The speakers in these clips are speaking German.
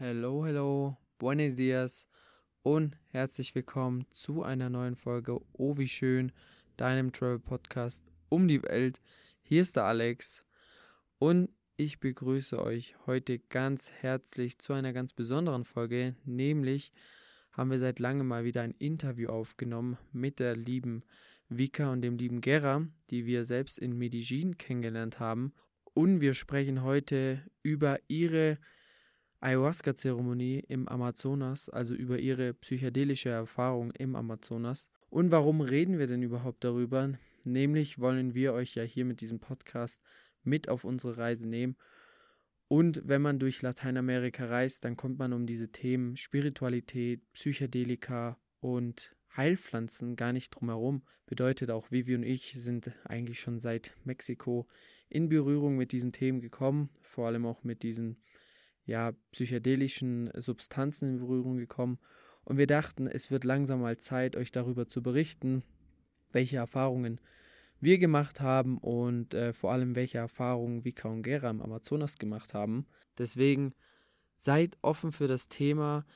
Hello, hello, buenos dias und herzlich willkommen zu einer neuen Folge Oh wie schön, deinem Travel Podcast um die Welt. Hier ist der Alex und ich begrüße euch heute ganz herzlich zu einer ganz besonderen Folge, nämlich haben wir seit langem mal wieder ein Interview aufgenommen mit der lieben Vika und dem lieben Gera, die wir selbst in Medellin kennengelernt haben. Und wir sprechen heute über ihre Ayahuasca-Zeremonie im Amazonas, also über ihre psychedelische Erfahrung im Amazonas. Und warum reden wir denn überhaupt darüber? Nämlich wollen wir euch ja hier mit diesem Podcast mit auf unsere Reise nehmen und wenn man durch Lateinamerika reist, dann kommt man um diese Themen Spiritualität, Psychedelika und Heilpflanzen gar nicht drumherum. Bedeutet auch, Vivi und ich sind eigentlich schon seit Mexiko in Berührung mit diesen Themen gekommen, vor allem auch mit diesen ja, psychedelischen Substanzen in Berührung gekommen. Und wir dachten, es wird langsam mal Zeit, euch darüber zu berichten, welche Erfahrungen wir gemacht haben und äh, vor allem welche Erfahrungen Vika und Gera im Amazonas gemacht haben. Deswegen seid offen für das Thema.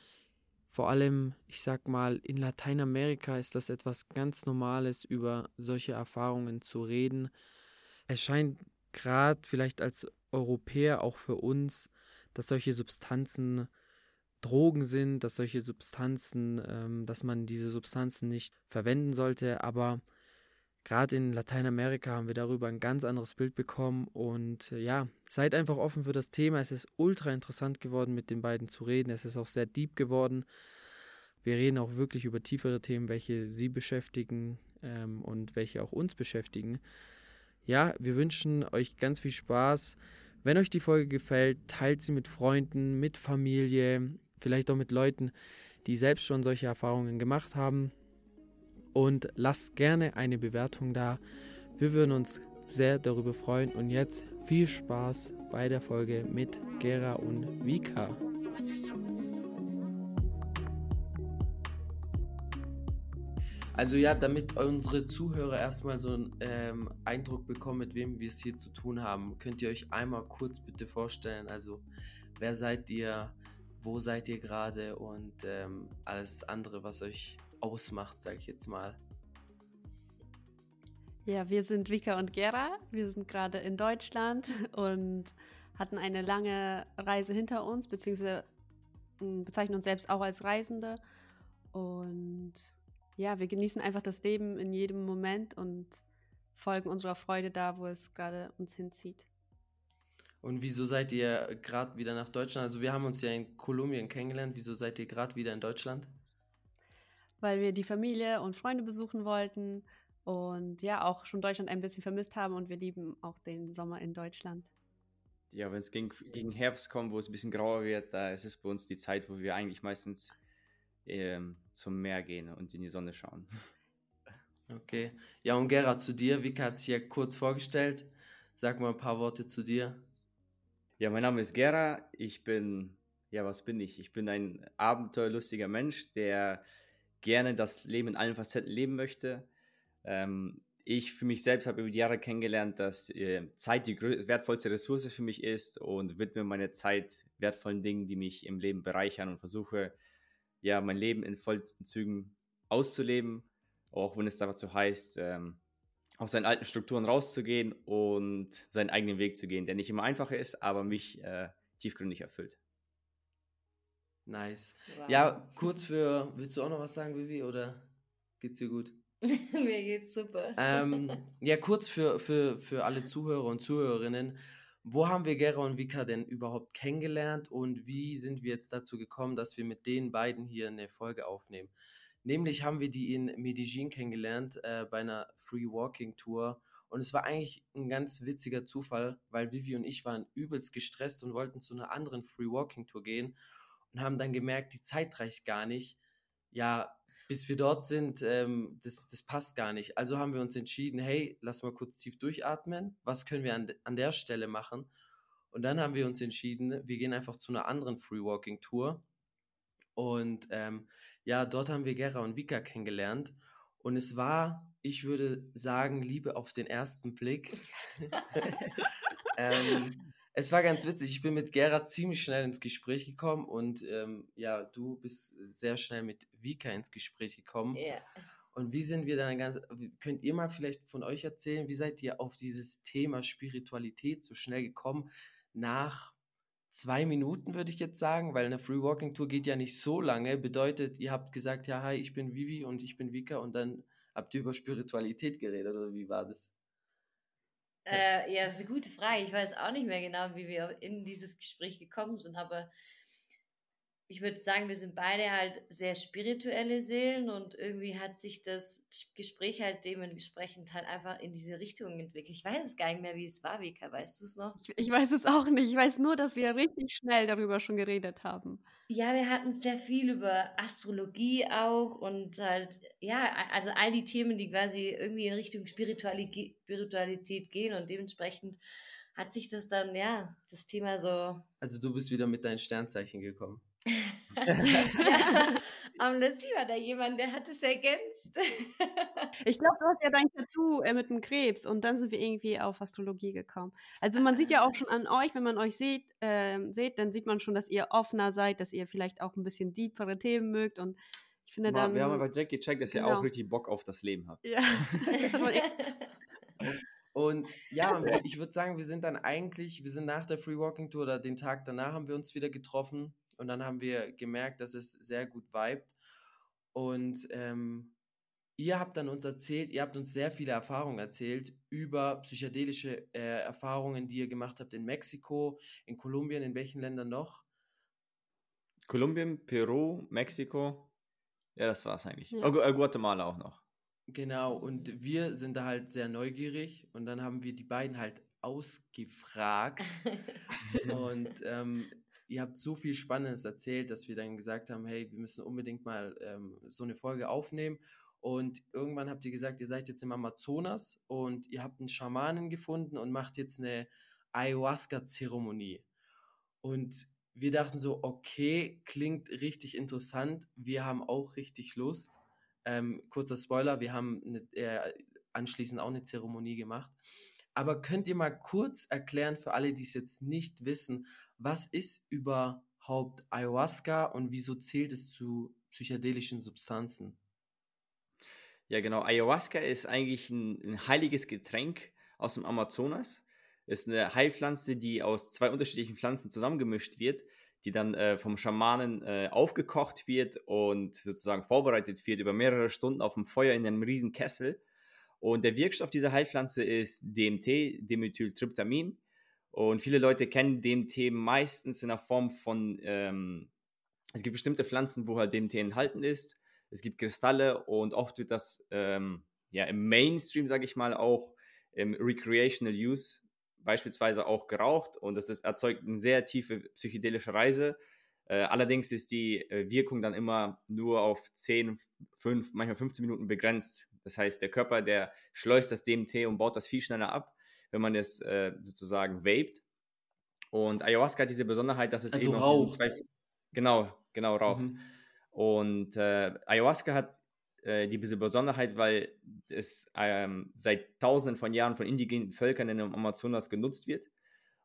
Vor allem, ich sag mal, in Lateinamerika ist das etwas ganz Normales, über solche Erfahrungen zu reden. Es scheint gerade vielleicht als Europäer auch für uns, dass solche Substanzen Drogen sind, dass solche Substanzen, ähm, dass man diese Substanzen nicht verwenden sollte, aber gerade in Lateinamerika haben wir darüber ein ganz anderes Bild bekommen und äh, ja, seid einfach offen für das Thema. Es ist ultra interessant geworden, mit den beiden zu reden. Es ist auch sehr deep geworden. Wir reden auch wirklich über tiefere Themen, welche sie beschäftigen ähm, und welche auch uns beschäftigen. Ja, wir wünschen euch ganz viel Spaß. Wenn euch die Folge gefällt, teilt sie mit Freunden, mit Familie, vielleicht auch mit Leuten, die selbst schon solche Erfahrungen gemacht haben und lasst gerne eine Bewertung da. Wir würden uns sehr darüber freuen und jetzt viel Spaß bei der Folge mit Gera und Vika. Also ja, damit unsere Zuhörer erstmal so einen ähm, Eindruck bekommen, mit wem wir es hier zu tun haben, könnt ihr euch einmal kurz bitte vorstellen. Also wer seid ihr, wo seid ihr gerade und ähm, alles andere, was euch ausmacht, sage ich jetzt mal. Ja, wir sind Vika und Gera. Wir sind gerade in Deutschland und hatten eine lange Reise hinter uns, beziehungsweise bezeichnen uns selbst auch als Reisende. Und ja, wir genießen einfach das Leben in jedem Moment und folgen unserer Freude da, wo es gerade uns hinzieht. Und wieso seid ihr gerade wieder nach Deutschland? Also wir haben uns ja in Kolumbien kennengelernt. Wieso seid ihr gerade wieder in Deutschland? weil wir die Familie und Freunde besuchen wollten und ja, auch schon Deutschland ein bisschen vermisst haben und wir lieben auch den Sommer in Deutschland. Ja, wenn es gegen, gegen Herbst kommt, wo es ein bisschen grauer wird, da ist es bei uns die Zeit, wo wir eigentlich meistens ähm, zum Meer gehen und in die Sonne schauen. Okay. Ja, und Gerhard, zu dir. Vika hat sich ja kurz vorgestellt. Sag mal ein paar Worte zu dir. Ja, mein Name ist Gera. Ich bin, ja, was bin ich? Ich bin ein abenteuerlustiger Mensch, der gerne das Leben in allen Facetten leben möchte. Ähm, ich für mich selbst habe über die Jahre kennengelernt, dass äh, Zeit die wertvollste Ressource für mich ist und widme meine Zeit wertvollen Dingen, die mich im Leben bereichern und versuche, ja, mein Leben in vollsten Zügen auszuleben, auch wenn es dazu heißt, ähm, aus seinen alten Strukturen rauszugehen und seinen eigenen Weg zu gehen, der nicht immer einfach ist, aber mich äh, tiefgründig erfüllt. Nice. Wow. Ja, kurz für, willst du auch noch was sagen, Vivi, oder geht's dir gut? Mir geht's super. Ähm, ja, kurz für, für, für alle Zuhörer und Zuhörerinnen. Wo haben wir Gera und Vika denn überhaupt kennengelernt und wie sind wir jetzt dazu gekommen, dass wir mit den beiden hier eine Folge aufnehmen? Nämlich haben wir die in Medellin kennengelernt äh, bei einer Free Walking Tour und es war eigentlich ein ganz witziger Zufall, weil Vivi und ich waren übelst gestresst und wollten zu einer anderen Free Walking Tour gehen und haben dann gemerkt, die Zeit reicht gar nicht. Ja, bis wir dort sind, ähm, das, das passt gar nicht. Also haben wir uns entschieden, hey, lass mal kurz tief durchatmen. Was können wir an, an der Stelle machen? Und dann haben wir uns entschieden, wir gehen einfach zu einer anderen Free Walking Tour. Und ähm, ja, dort haben wir Gera und Vika kennengelernt. Und es war, ich würde sagen, Liebe auf den ersten Blick. ähm, es war ganz witzig. Ich bin mit Gera ziemlich schnell ins Gespräch gekommen und ähm, ja, du bist sehr schnell mit Vika ins Gespräch gekommen. Ja. Und wie sind wir dann ganz, könnt ihr mal vielleicht von euch erzählen, wie seid ihr auf dieses Thema Spiritualität so schnell gekommen? Nach zwei Minuten würde ich jetzt sagen, weil eine Free Walking Tour geht ja nicht so lange. Bedeutet, ihr habt gesagt, ja, hi, ich bin Vivi und ich bin Vika und dann habt ihr über Spiritualität geredet oder wie war das? Äh, ja, ist eine gute Frage. Ich weiß auch nicht mehr genau, wie wir in dieses Gespräch gekommen sind, aber ich würde sagen, wir sind beide halt sehr spirituelle Seelen und irgendwie hat sich das Gespräch halt dementsprechend halt einfach in diese Richtung entwickelt. Ich weiß es gar nicht mehr, wie es war, Vika, weißt du es noch? Ich, ich, weiß es auch nicht. Ich weiß nur, dass wir richtig schnell darüber schon geredet haben. Ja, wir hatten sehr viel über Astrologie auch und halt, ja, also all die Themen, die quasi irgendwie in Richtung Spiritualität, Spiritualität gehen und dementsprechend hat sich das dann, ja, das Thema so. Also du bist wieder mit deinen Sternzeichen gekommen ja, am letzten war da jemand, der hat es ergänzt. ich glaube, du hast ja dein Tattoo äh, mit dem Krebs und dann sind wir irgendwie auf Astrologie gekommen. Also man sieht ja auch schon an euch, wenn man euch sieht, äh, seht, dann sieht man schon, dass ihr offener seid, dass ihr vielleicht auch ein bisschen deepere Themen mögt und ich finde dann. Wir haben aber direkt gecheckt, dass genau. ihr auch richtig Bock auf das Leben habt. Ja, das hat man und ja, ich würde sagen, wir sind dann eigentlich, wir sind nach der Free Walking Tour oder den Tag danach haben wir uns wieder getroffen und dann haben wir gemerkt, dass es sehr gut vibet. Und ähm, ihr habt dann uns erzählt, ihr habt uns sehr viele Erfahrungen erzählt über psychedelische äh, Erfahrungen, die ihr gemacht habt in Mexiko, in Kolumbien, in welchen Ländern noch? Kolumbien, Peru, Mexiko. Ja, das war es eigentlich. Ja. Oh, äh, Guatemala auch noch. Genau, und wir sind da halt sehr neugierig und dann haben wir die beiden halt ausgefragt. und ähm, ihr habt so viel Spannendes erzählt, dass wir dann gesagt haben, hey, wir müssen unbedingt mal ähm, so eine Folge aufnehmen. Und irgendwann habt ihr gesagt, ihr seid jetzt im Amazonas und ihr habt einen Schamanen gefunden und macht jetzt eine Ayahuasca-Zeremonie. Und wir dachten so, okay, klingt richtig interessant. Wir haben auch richtig Lust. Ähm, kurzer Spoiler, wir haben eine, äh, anschließend auch eine Zeremonie gemacht. Aber könnt ihr mal kurz erklären für alle, die es jetzt nicht wissen, was ist überhaupt Ayahuasca und wieso zählt es zu psychedelischen Substanzen? Ja, genau. Ayahuasca ist eigentlich ein, ein heiliges Getränk aus dem Amazonas. Es ist eine Heilpflanze, die aus zwei unterschiedlichen Pflanzen zusammengemischt wird, die dann äh, vom Schamanen äh, aufgekocht wird und sozusagen vorbereitet wird über mehrere Stunden auf dem Feuer in einem riesen Kessel. Und der Wirkstoff dieser Heilpflanze ist DMT, Dimethyltryptamin. Und viele Leute kennen DMT meistens in der Form von, ähm, es gibt bestimmte Pflanzen, wo halt DMT enthalten ist. Es gibt Kristalle und oft wird das ähm, ja, im Mainstream, sage ich mal, auch im Recreational Use beispielsweise auch geraucht und das ist, erzeugt eine sehr tiefe psychedelische Reise. Äh, allerdings ist die äh, Wirkung dann immer nur auf 10, 5, manchmal 15 Minuten begrenzt. Das heißt, der Körper, der schleust das DMT und baut das viel schneller ab, wenn man es äh, sozusagen vaped. Und Ayahuasca hat diese Besonderheit, dass es also eben raucht. Zwei, genau, genau raucht. Mhm. Und äh, Ayahuasca hat äh, diese Besonderheit, weil es ähm, seit Tausenden von Jahren von indigenen Völkern in dem Amazonas genutzt wird.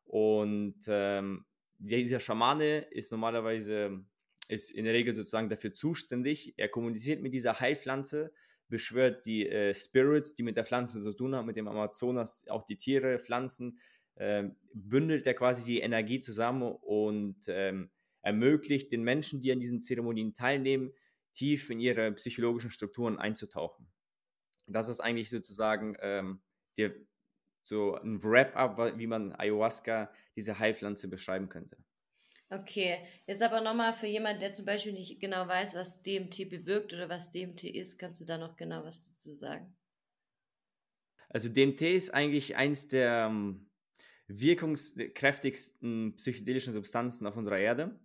Und ähm, dieser Schamane ist normalerweise ist in der Regel sozusagen dafür zuständig. Er kommuniziert mit dieser Heilpflanze beschwört die äh, Spirits, die mit der Pflanze zu tun haben, mit dem Amazonas, auch die Tiere, Pflanzen, äh, bündelt er quasi die Energie zusammen und ähm, ermöglicht den Menschen, die an diesen Zeremonien teilnehmen, tief in ihre psychologischen Strukturen einzutauchen. Das ist eigentlich sozusagen ähm, der, so ein Wrap-up, wie man Ayahuasca, diese Heilpflanze, beschreiben könnte. Okay, jetzt aber nochmal für jemanden, der zum Beispiel nicht genau weiß, was DMT bewirkt oder was DMT ist, kannst du da noch genau was dazu sagen? Also DMT ist eigentlich eins der um, ähm, wirkungskräftigsten psychedelischen Substanzen auf unserer Erde.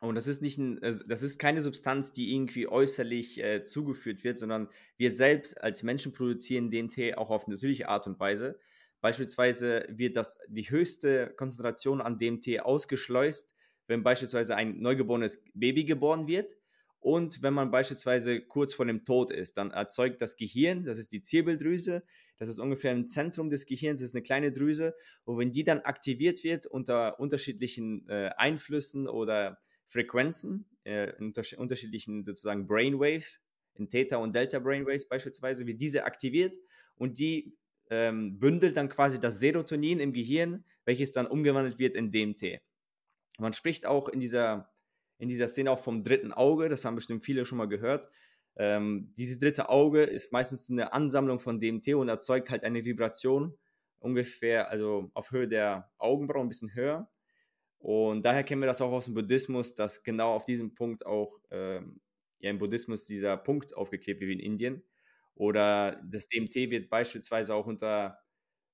Und das ist nicht ein, also das ist keine Substanz, die irgendwie äußerlich äh, zugeführt wird, sondern wir selbst als Menschen produzieren DMT auch auf natürliche Art und Weise. Beispielsweise wird das die höchste Konzentration an DMT ausgeschleust, wenn beispielsweise ein neugeborenes Baby geboren wird Und wenn man beispielsweise kurz vor dem Tod ist, dann erzeugt das Gehirn, das ist die Zirbeldrüse, das ist ungefähr im Zentrum des Gehirns, das ist eine kleine Drüse. Und wenn die dann aktiviert wird unter unterschiedlichen äh, Einflüssen oder Frequenzen, äh, in unterschiedlichen sozusagen Brainwaves, in Theta und Delta Brainwaves beispielsweise, wird diese aktiviert und die ähm, bündelt dann quasi das Serotonin im Gehirn, welches dann umgewandelt wird in DMT. Man spricht auch in dieser, in dieser Szene auch vom dritten Auge, das haben bestimmt viele schon mal gehört. Ähm, dieses dritte Auge ist meistens eine Ansammlung von DMT und erzeugt halt eine Vibration, ungefähr, also auf Höhe der Augenbrauen, ein bisschen höher. Und daher kennen wir das auch aus dem Buddhismus, dass genau auf diesem Punkt auch ähm, ja, im Buddhismus dieser Punkt aufgeklebt wird wie in Indien. Oder das DMT wird beispielsweise auch unter,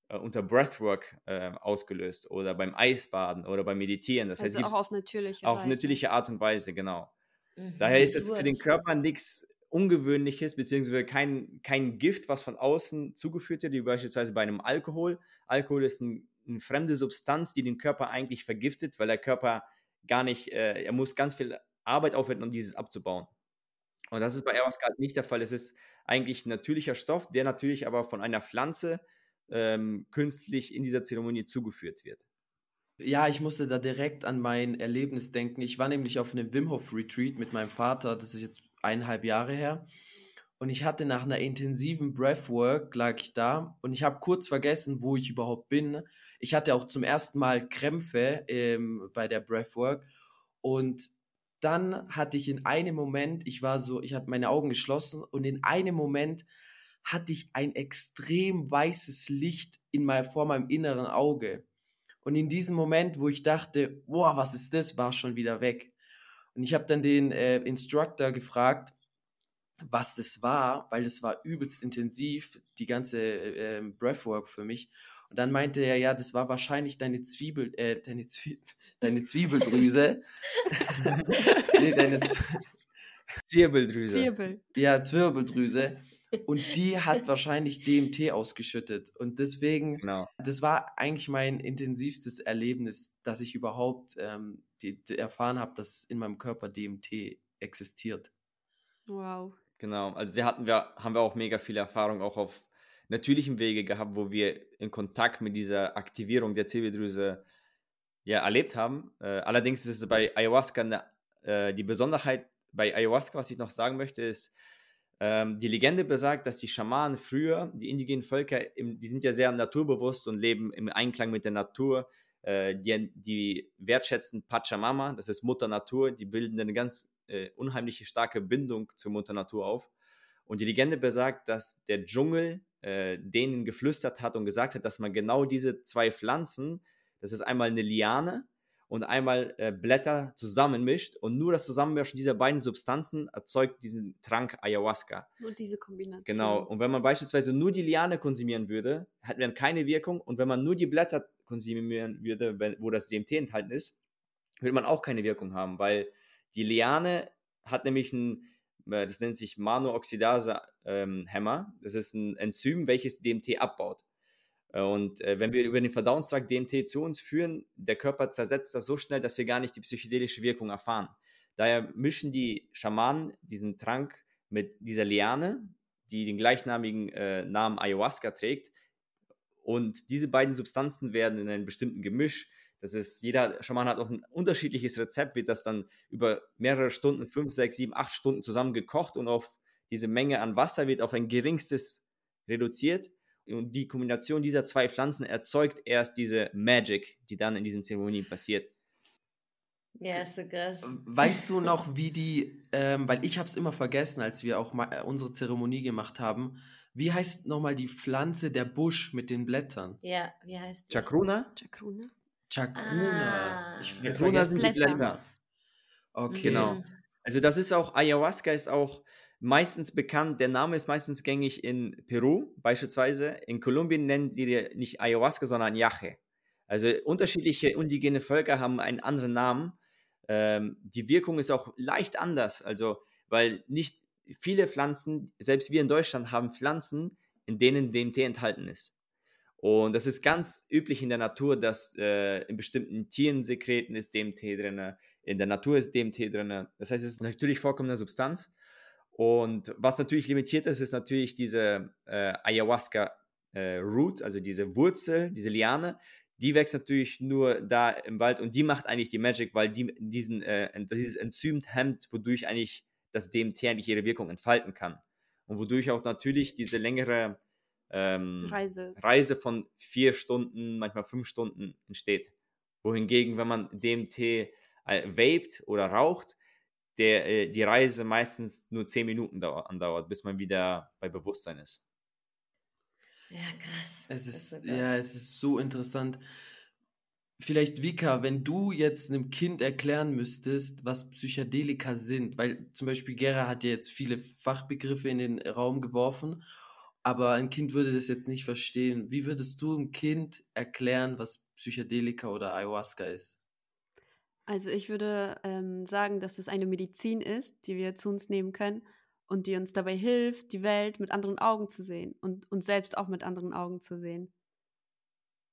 äh, unter Breathwork äh, ausgelöst oder beim Eisbaden oder beim Meditieren. Das also heißt, auch auf natürliche auf Weise. natürliche Art und Weise, genau. Mhm. Daher ist es für den Körper nichts Ungewöhnliches, beziehungsweise kein, kein Gift, was von außen zugeführt wird, wie beispielsweise bei einem Alkohol. Alkohol ist ein, eine fremde Substanz, die den Körper eigentlich vergiftet, weil der Körper gar nicht, äh, er muss ganz viel Arbeit aufwenden, um dieses abzubauen. Und das ist bei Ayahuasca halt nicht der Fall. Es ist eigentlich ein natürlicher Stoff, der natürlich aber von einer Pflanze ähm, künstlich in dieser Zeremonie zugeführt wird. Ja, ich musste da direkt an mein Erlebnis denken. Ich war nämlich auf einem Wim Hof Retreat mit meinem Vater, das ist jetzt eineinhalb Jahre her. Und ich hatte nach einer intensiven Breathwork, lag ich da und ich habe kurz vergessen, wo ich überhaupt bin. Ich hatte auch zum ersten Mal Krämpfe ähm, bei der Breathwork und dann hatte ich in einem Moment, ich war so, ich hatte meine Augen geschlossen und in einem Moment hatte ich ein extrem weißes Licht in mein, vor meinem inneren Auge. Und in diesem Moment, wo ich dachte, boah, was ist das, war es schon wieder weg. Und ich habe dann den äh, Instructor gefragt, was das war, weil das war übelst intensiv, die ganze äh, ähm, Breathwork für mich. Und dann meinte er, ja, das war wahrscheinlich deine Zwiebel, äh, deine, Zwie deine Zwiebeldrüse. nee, deine Z Zirbeldrüse. Zirbel. ja, Zwirbeldrüse. Und die hat wahrscheinlich DMT ausgeschüttet. Und deswegen Genau. das war eigentlich mein intensivstes Erlebnis, dass ich überhaupt ähm, die, die erfahren habe, dass in meinem Körper DMT existiert. Wow. Genau, also da hatten wir, haben wir auch mega viele Erfahrungen auch auf natürlichem Wege gehabt, wo wir in Kontakt mit dieser Aktivierung der Zirbeldrüse ja, erlebt haben. Äh, allerdings ist es bei Ayahuasca eine, äh, die Besonderheit bei Ayahuasca, was ich noch sagen möchte, ist, ähm, die Legende besagt, dass die Schamanen früher, die indigenen Völker, im, die sind ja sehr naturbewusst und leben im Einklang mit der Natur. Äh, die, die wertschätzen Pachamama, das ist Mutter Natur, die bilden eine ganz äh, unheimliche starke Bindung zur Mutter Natur auf. Und die Legende besagt, dass der Dschungel äh, denen geflüstert hat und gesagt hat, dass man genau diese zwei Pflanzen, das ist einmal eine Liane und einmal äh, Blätter zusammenmischt und nur das Zusammenmischen dieser beiden Substanzen erzeugt diesen Trank Ayahuasca. Und diese Kombination. Genau. Und wenn man beispielsweise nur die Liane konsumieren würde, hat man keine Wirkung. Und wenn man nur die Blätter konsumieren würde, wenn, wo das DMT enthalten ist, würde man auch keine Wirkung haben, weil die Liane hat nämlich ein, äh, das nennt sich Mano-Oxidase-Hämmer. das ist ein Enzym, welches DMT abbaut. Äh, Und äh, wenn wir über den Verdauungstrakt DMT zu uns führen, der Körper zersetzt das so schnell, dass wir gar nicht die psychedelische Wirkung erfahren. Daher mischen die Schamanen diesen Trank mit dieser Liane, die den gleichnamigen äh, Namen Ayahuasca trägt. Und diese beiden Substanzen werden in einem bestimmten Gemisch, das ist, jeder Schaman hat auch ein unterschiedliches Rezept, wird das dann über mehrere Stunden, fünf, sechs, sieben, acht Stunden zusammen gekocht und auf diese Menge an Wasser wird auf ein geringstes reduziert. Und die Kombination dieser zwei Pflanzen erzeugt erst diese Magic, die dann in diesen Zeremonien passiert. Ja, ist so krass. Weißt du noch, wie die, ähm, weil ich habe es immer vergessen, als wir auch mal äh, unsere Zeremonie gemacht haben, wie heißt nochmal die Pflanze der Busch mit den Blättern? Ja, wie heißt die? Chakruna? Chakruna. Chacruna. Ah. ich vergesse sind die die Blätter. Okay. Genau. Also das ist auch, Ayahuasca ist auch meistens bekannt, der Name ist meistens gängig in Peru beispielsweise. In Kolumbien nennen die nicht Ayahuasca, sondern Yache. Also unterschiedliche indigene Völker haben einen anderen Namen. Ähm, die Wirkung ist auch leicht anders, also weil nicht viele Pflanzen, selbst wir in Deutschland haben Pflanzen, in denen DMT enthalten ist. Und das ist ganz üblich in der Natur, dass äh, in bestimmten Tierensekreten ist DMT drin, In der Natur ist DMT drin. Das heißt, es ist natürlich vorkommende Substanz. Und was natürlich limitiert ist, ist natürlich diese äh, Ayahuasca äh, Root, also diese Wurzel, diese Liane, die wächst natürlich nur da im Wald und die macht eigentlich die Magic, weil die diesen, äh, dieses Enzym hemmt, wodurch eigentlich das DMT eigentlich ihre Wirkung entfalten kann. Und wodurch auch natürlich diese längere ähm, Reise. Reise von vier Stunden, manchmal fünf Stunden entsteht. Wohingegen, wenn man DMT äh, vaped oder raucht, der, äh, die Reise meistens nur zehn Minuten andauert, bis man wieder bei Bewusstsein ist. Ja, krass. Es ist, ist ja, es ist so interessant. Vielleicht, Vika, wenn du jetzt einem Kind erklären müsstest, was Psychedelika sind, weil zum Beispiel Gera hat ja jetzt viele Fachbegriffe in den Raum geworfen, aber ein Kind würde das jetzt nicht verstehen. Wie würdest du einem Kind erklären, was Psychedelika oder Ayahuasca ist? Also ich würde ähm, sagen, dass es eine Medizin ist, die wir zu uns nehmen können und die uns dabei hilft, die Welt mit anderen Augen zu sehen und uns selbst auch mit anderen Augen zu sehen.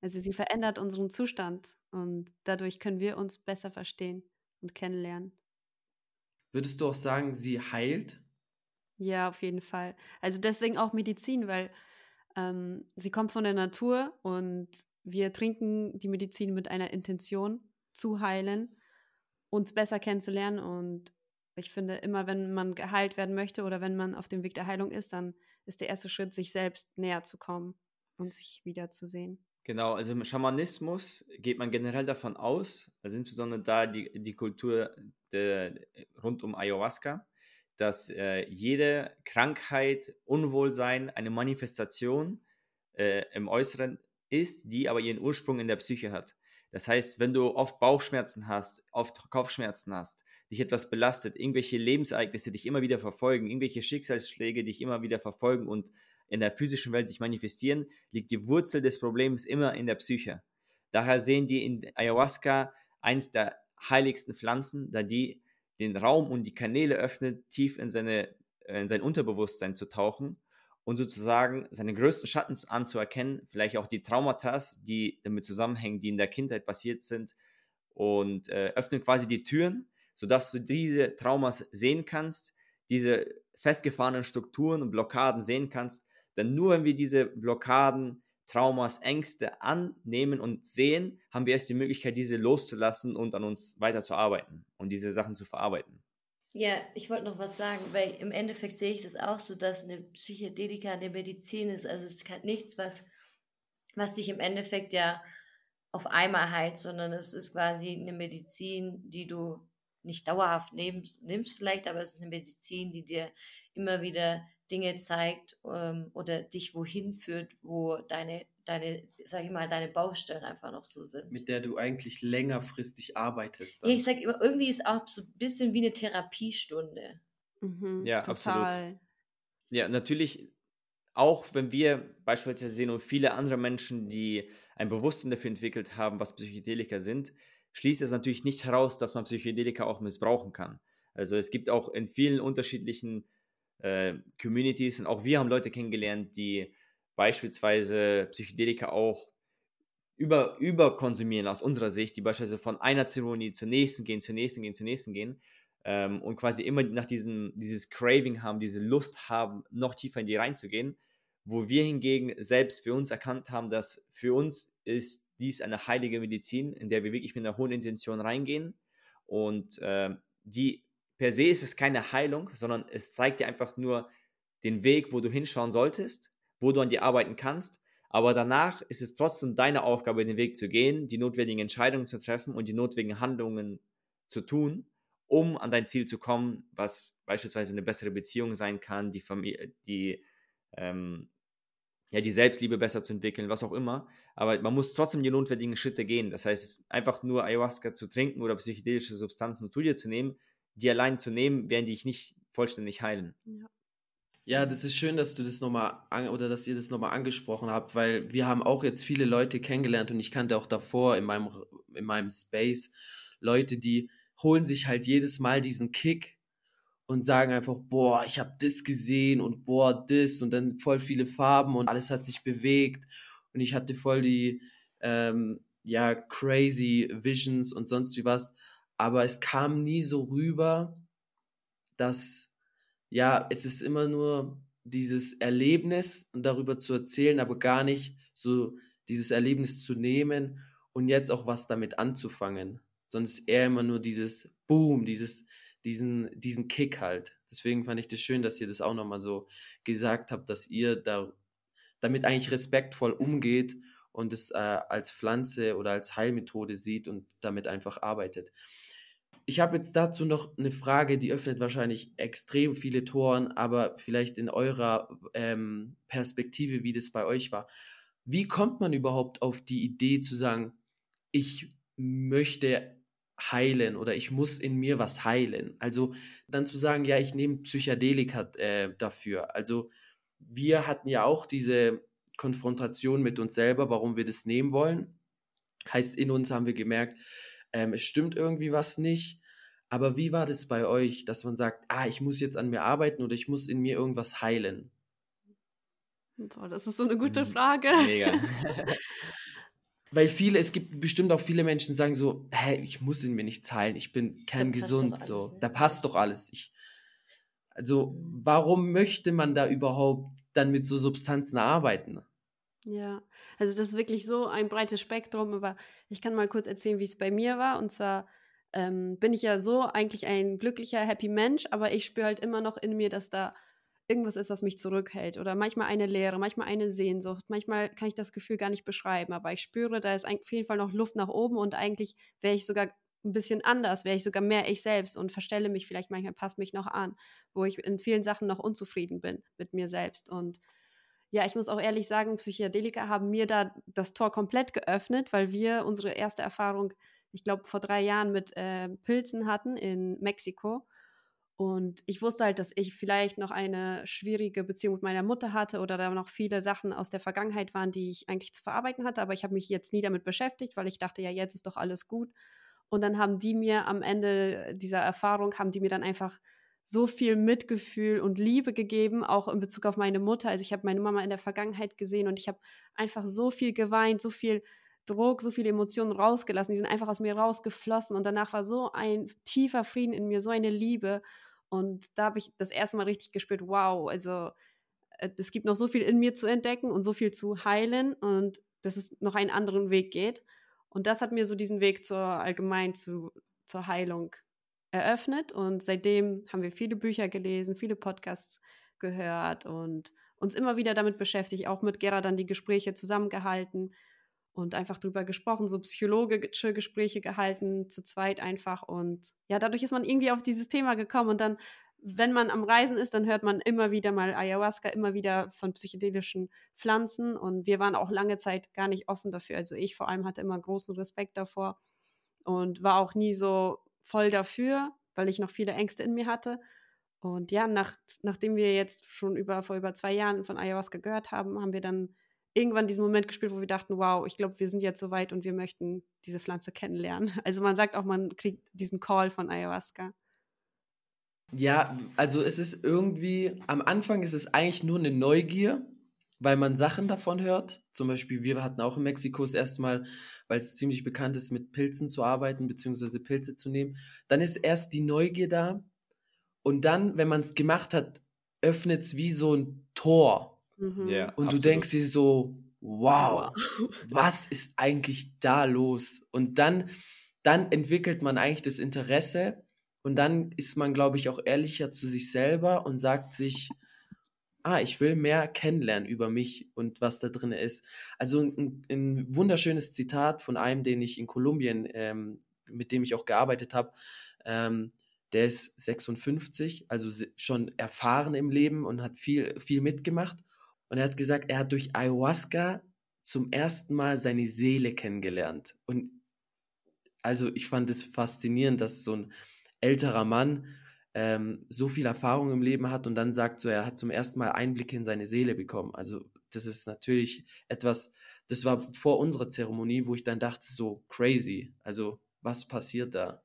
Also sie verändert unseren Zustand und dadurch können wir uns besser verstehen und kennenlernen. Würdest du auch sagen, sie heilt? Ja, auf jeden Fall. Also deswegen auch Medizin, weil ähm, sie kommt von der Natur und wir trinken die Medizin mit einer Intention zu heilen uns besser kennenzulernen. Und ich finde, immer wenn man geheilt werden möchte oder wenn man auf dem Weg der Heilung ist, dann ist der erste Schritt, sich selbst näher zu kommen und sich wiederzusehen. Genau, also im Schamanismus geht man generell davon aus, also insbesondere da die, die Kultur de, rund um Ayahuasca, dass äh, jede Krankheit, Unwohlsein eine Manifestation äh, im Äußeren ist, die aber ihren Ursprung in der Psyche hat. Das heißt, wenn du oft Bauchschmerzen hast, oft Kopfschmerzen hast, dich etwas belastet, irgendwelche Lebensereignisse dich immer wieder verfolgen, irgendwelche Schicksalsschläge dich immer wieder verfolgen und in der physischen Welt sich manifestieren, liegt die Wurzel des Problems immer in der Psyche. Daher sehen die in Ayahuasca eins der heiligsten Pflanzen, da die den Raum und die Kanäle öffnet, tief in, seine, in sein Unterbewusstsein zu tauchen und sozusagen seine größten Schatten anzuerkennen, vielleicht auch die Traumata, die damit zusammenhängen, die in der Kindheit passiert sind und äh, öffnen quasi die Türen, sodass du diese Traumas sehen kannst, diese festgefahrenen Strukturen und Blockaden sehen kannst. Denn nur wenn wir diese Blockaden, Traumas, Ängste annehmen und sehen, haben wir erst die Möglichkeit, diese loszulassen und an uns weiterzuarbeiten und diese Sachen zu verarbeiten. Ja, ich wollte noch was sagen, weil im Endeffekt sehe ich das auch so, dass eine Psychedelika eine Medizin ist. Also es ist nichts, was, was dich im Endeffekt ja auf einmal heilt, sondern es ist quasi eine Medizin, die du nicht dauerhaft nimmst, nimmst vielleicht, aber es ist eine Medizin, die dir immer wieder Dinge zeigt ähm, oder dich wohin führt, wo deine, deine, sag ich mal, deine Baustellen einfach noch so sind. Mit der du eigentlich längerfristig arbeitest. Dann. Ja, ich sag immer, irgendwie ist auch so ein bisschen wie eine Therapiestunde. Mhm, ja, total. absolut. Ja, natürlich, auch wenn wir beispielsweise sehen und viele andere Menschen, die ein Bewusstsein dafür entwickelt haben, was Psychedelika sind, schließt es natürlich nicht heraus, dass man Psychedelika auch missbrauchen kann. Also es gibt auch in vielen unterschiedlichen äh, Communities. Und auch wir haben Leute kennengelernt, die beispielsweise Psychedelika auch über, überkonsumieren aus unserer Sicht, die beispielsweise von einer Zeremonie zur nächsten gehen, zur nächsten gehen, zur nächsten gehen ähm, und quasi immer nach diesem, dieses Craving haben, diese Lust haben, noch tiefer in die reinzugehen, wo wir hingegen selbst für uns erkannt haben, dass für uns ist dies eine heilige Medizin, in der wir wirklich mit einer hohen Intention reingehen und äh, die per se ist es keine Heilung, sondern es zeigt dir einfach nur den Weg, wo du hinschauen solltest, wo du an dir arbeiten kannst. Aber danach ist es trotzdem deine Aufgabe, den Weg zu gehen, die notwendigen Entscheidungen zu treffen und die notwendigen Handlungen zu tun, um an dein Ziel zu kommen, was beispielsweise eine bessere Beziehung sein kann, die Familie, die, ähm, ja, die Selbstliebe besser zu entwickeln, was auch immer. Aber man muss trotzdem die notwendigen Schritte gehen. Das heißt, einfach nur Ayahuasca zu trinken oder psychedelische Substanzen zu dir zu nehmen, die allein zu nehmen, werden die dich nicht vollständig heilen. Ja. Ja, das ist schön, dass du das nochmal oder dass ihr das nochmal angesprochen habt, weil wir haben auch jetzt viele Leute kennengelernt und ich kannte auch davor in meinem, in meinem Space Leute, die holen sich halt jedes Mal diesen Kick und sagen einfach, boah, ich habe das gesehen und boah, das und dann voll viele Farben und alles hat sich bewegt und ich hatte voll die, ähm, ja, crazy Visions und sonst wie was. Aber es kam nie so rüber, dass, ja, es ist immer nur dieses Erlebnis und darüber zu erzählen, aber gar nicht so dieses Erlebnis zu nehmen und jetzt auch was damit anzufangen. Sonst eher immer nur dieses Boom, dieses, diesen, diesen Kick halt. Deswegen fand ich das schön, dass ihr das auch nochmal so gesagt habt, dass ihr da damit eigentlich respektvoll umgeht und es äh, als Pflanze oder als Heilmethode sieht und damit einfach arbeitet. Ich habe jetzt dazu noch eine Frage, die öffnet wahrscheinlich extrem viele Toren, aber vielleicht in eurer ähm, Perspektive, wie das bei euch war. Wie kommt man überhaupt auf die Idee zu sagen, ich möchte heilen oder ich muss in mir was heilen? Also dann zu sagen, ja, ich nehme Psychedelika äh, dafür. Also wir hatten ja auch diese Konfrontation mit uns selber, warum wir das nehmen wollen. Heißt, in uns haben wir gemerkt, ähm, es stimmt irgendwie was nicht. Aber wie war das bei euch, dass man sagt, ah, ich muss jetzt an mir arbeiten oder ich muss in mir irgendwas heilen? Boah, das ist so eine gute mhm. Frage. Mega. Weil viele, es gibt bestimmt auch viele Menschen, die sagen so, hä, ich muss in mir nichts heilen, ich bin kerngesund, so, ne? da passt doch alles. Ich, also, warum möchte man da überhaupt dann mit so Substanzen arbeiten? Ja, also das ist wirklich so ein breites Spektrum, aber ich kann mal kurz erzählen, wie es bei mir war. Und zwar ähm, bin ich ja so eigentlich ein glücklicher, happy Mensch, aber ich spüre halt immer noch in mir, dass da irgendwas ist, was mich zurückhält. Oder manchmal eine Leere, manchmal eine Sehnsucht. Manchmal kann ich das Gefühl gar nicht beschreiben, aber ich spüre, da ist auf jeden Fall noch Luft nach oben und eigentlich wäre ich sogar ein bisschen anders, wäre ich sogar mehr ich selbst und verstelle mich vielleicht manchmal, passe mich noch an, wo ich in vielen Sachen noch unzufrieden bin mit mir selbst. Und ja, ich muss auch ehrlich sagen, Psychedelika haben mir da das Tor komplett geöffnet, weil wir unsere erste Erfahrung, ich glaube, vor drei Jahren mit äh, Pilzen hatten in Mexiko. Und ich wusste halt, dass ich vielleicht noch eine schwierige Beziehung mit meiner Mutter hatte oder da noch viele Sachen aus der Vergangenheit waren, die ich eigentlich zu verarbeiten hatte. Aber ich habe mich jetzt nie damit beschäftigt, weil ich dachte, ja, jetzt ist doch alles gut. Und dann haben die mir am Ende dieser Erfahrung, haben die mir dann einfach so viel Mitgefühl und Liebe gegeben, auch in Bezug auf meine Mutter. Also ich habe meine Mama in der Vergangenheit gesehen und ich habe einfach so viel geweint, so viel Druck, so viele Emotionen rausgelassen. Die sind einfach aus mir rausgeflossen und danach war so ein tiefer Frieden in mir, so eine Liebe. Und da habe ich das erste Mal richtig gespürt, wow, also äh, es gibt noch so viel in mir zu entdecken und so viel zu heilen und dass es noch einen anderen Weg geht. Und das hat mir so diesen Weg zur allgemein zu, zur Heilung eröffnet. Und seitdem haben wir viele Bücher gelesen, viele Podcasts gehört und uns immer wieder damit beschäftigt, auch mit Gera dann die Gespräche zusammengehalten und einfach drüber gesprochen, so psychologische Gespräche gehalten, zu zweit einfach. Und ja, dadurch ist man irgendwie auf dieses Thema gekommen. Und dann, wenn man am Reisen ist, dann hört man immer wieder mal Ayahuasca, immer wieder von psychedelischen Pflanzen. Und wir waren auch lange Zeit gar nicht offen dafür. Also ich vor allem hatte immer großen Respekt davor und war auch nie so voll dafür, weil ich noch viele Ängste in mir hatte. Und ja, nach, nachdem wir jetzt schon über, vor über zwei Jahren von Ayahuasca gehört haben, haben wir dann irgendwann diesen Moment gespielt, wo wir dachten, wow, ich glaube, wir sind jetzt so weit und wir möchten diese Pflanze kennenlernen. Also man sagt auch, man kriegt diesen Call von Ayahuasca. Ja, also es ist irgendwie, am Anfang ist es eigentlich nur eine Neugier, weil man Sachen davon hört. Zum Beispiel, wir hatten auch in Mexiko das erste Mal, weil es ziemlich bekannt ist, mit Pilzen zu arbeiten, beziehungsweise Pilze zu nehmen. Dann ist erst die Neugier da. Und dann, wenn man es gemacht hat, öffnet es wie so ein Tor Mhm. Yeah, und absolut. du denkst dir so, wow, was ist eigentlich da los? Und dann, dann entwickelt man eigentlich das Interesse und dann ist man, glaube ich, auch ehrlicher zu sich selber und sagt sich, ah, ich will mehr kennenlernen über mich und was da drin ist. Also ein, ein wunderschönes Zitat von einem, den ich in Kolumbien, ähm, mit dem ich auch gearbeitet habe, ähm, der ist 56, also schon erfahren im Leben und hat viel, viel mitgemacht. Und er hat gesagt, er hat durch Ayahuasca zum ersten Mal seine Seele kennengelernt. Und also ich fand es faszinierend, dass so ein älterer Mann ähm, so viel Erfahrung im Leben hat und dann sagt so, er hat zum ersten Mal Einblicke in seine Seele bekommen. Also das ist natürlich etwas, das war vor unserer Zeremonie, wo ich dann dachte, so crazy. Also was passiert da?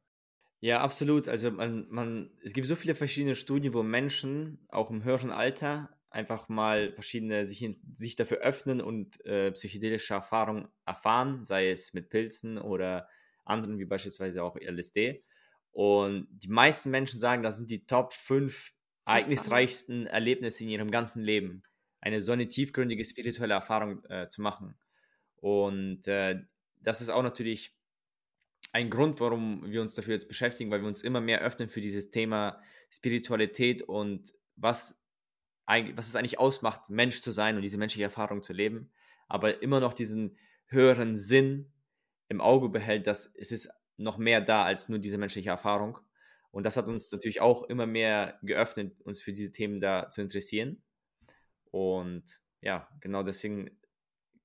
Ja, absolut. Also man, man, es gibt so viele verschiedene Studien, wo Menschen auch im höheren Alter einfach mal verschiedene, sich, sich dafür öffnen und äh, psychedelische Erfahrungen erfahren, sei es mit Pilzen oder anderen, wie beispielsweise auch LSD. Und die meisten Menschen sagen, das sind die Top 5 ereignisreichsten Erlebnisse in ihrem ganzen Leben. Eine so eine tiefgründige spirituelle Erfahrung äh, zu machen. Und äh, das ist auch natürlich ein Grund, warum wir uns dafür jetzt beschäftigen, weil wir uns immer mehr öffnen für dieses Thema Spiritualität und was, was es eigentlich ausmacht, Mensch zu sein und diese menschliche Erfahrung zu leben, aber immer noch diesen höheren Sinn im Auge behält, dass es ist noch mehr da als nur diese menschliche Erfahrung. Und das hat uns natürlich auch immer mehr geöffnet, uns für diese Themen da zu interessieren. Und ja, genau deswegen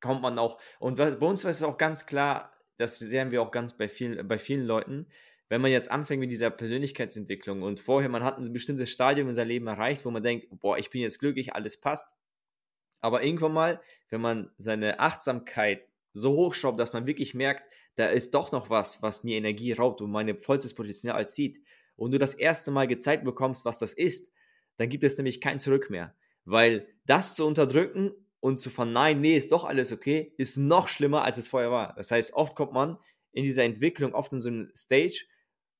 kommt man auch. Und bei uns ist es auch ganz klar, das sehen wir auch ganz bei vielen, bei vielen Leuten, wenn man jetzt anfängt mit dieser Persönlichkeitsentwicklung und vorher man hat ein bestimmtes Stadium in seinem Leben erreicht, wo man denkt, boah, ich bin jetzt glücklich, alles passt. Aber irgendwann mal, wenn man seine Achtsamkeit so hochschraubt, dass man wirklich merkt, da ist doch noch was, was mir Energie raubt und meine vollstes Potenzial zieht und du das erste Mal gezeigt bekommst, was das ist, dann gibt es nämlich kein Zurück mehr. Weil das zu unterdrücken und zu verneinen, nee, ist doch alles okay, ist noch schlimmer, als es vorher war. Das heißt, oft kommt man in dieser Entwicklung, oft in so einem Stage,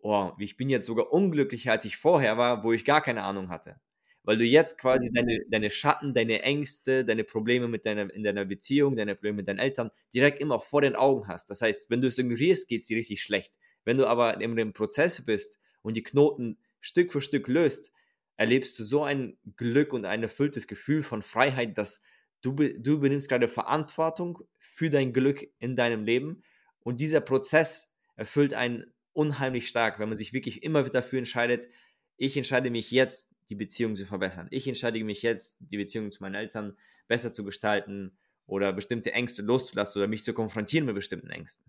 oh, ich bin jetzt sogar unglücklicher, als ich vorher war, wo ich gar keine Ahnung hatte. Weil du jetzt quasi mhm. deine, deine Schatten, deine Ängste, deine Probleme mit deiner, in deiner Beziehung, deine Probleme mit deinen Eltern direkt immer auch vor den Augen hast. Das heißt, wenn du es ignorierst, geht es dir richtig schlecht. Wenn du aber in dem Prozess bist und die Knoten Stück für Stück löst, erlebst du so ein Glück und ein erfülltes Gefühl von Freiheit, dass du, du benimmst gerade Verantwortung für dein Glück in deinem Leben und dieser Prozess erfüllt einen unheimlich stark, wenn man sich wirklich immer wieder dafür entscheidet, ich entscheide mich jetzt, die Beziehung zu verbessern. Ich entscheide mich jetzt, die Beziehung zu meinen Eltern besser zu gestalten oder bestimmte Ängste loszulassen oder mich zu konfrontieren mit bestimmten Ängsten.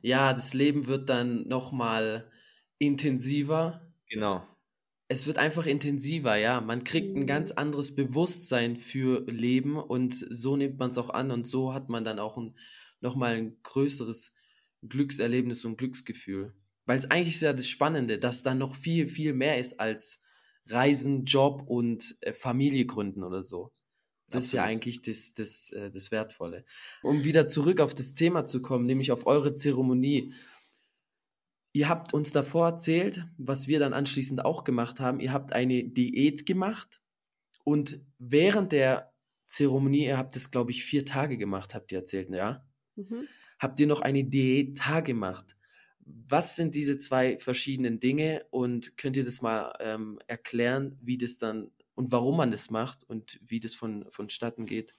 Ja, das Leben wird dann nochmal intensiver. Genau es wird einfach intensiver, ja. Man kriegt ein ganz mhm. anderes Bewusstsein für Leben und so nimmt man es auch an und so hat man dann auch ein, nochmal ein größeres Glückserlebnis und Glücksgefühl. Weil es eigentlich ist ja das Spannende, dass da noch viel, viel mehr ist als Reisen, Job und äh, Familie gründen oder so. Das Absolut. ist ja eigentlich das, das, äh, das Wertvolle. Um wieder zurück auf das Thema zu kommen, nämlich auf eure Zeremonie. Ihr habt uns davor erzählt, was wir dann anschließend auch gemacht haben. Ihr habt eine Diät gemacht und während der Zeremonie, ihr habt es, glaube ich, vier Tage gemacht, habt ihr erzählt, ja? Mhm. Habt ihr noch eine Diät gemacht? Was sind diese zwei verschiedenen Dinge und könnt ihr das mal ähm, erklären, wie das dann und warum man das macht und wie das von, vonstatten geht?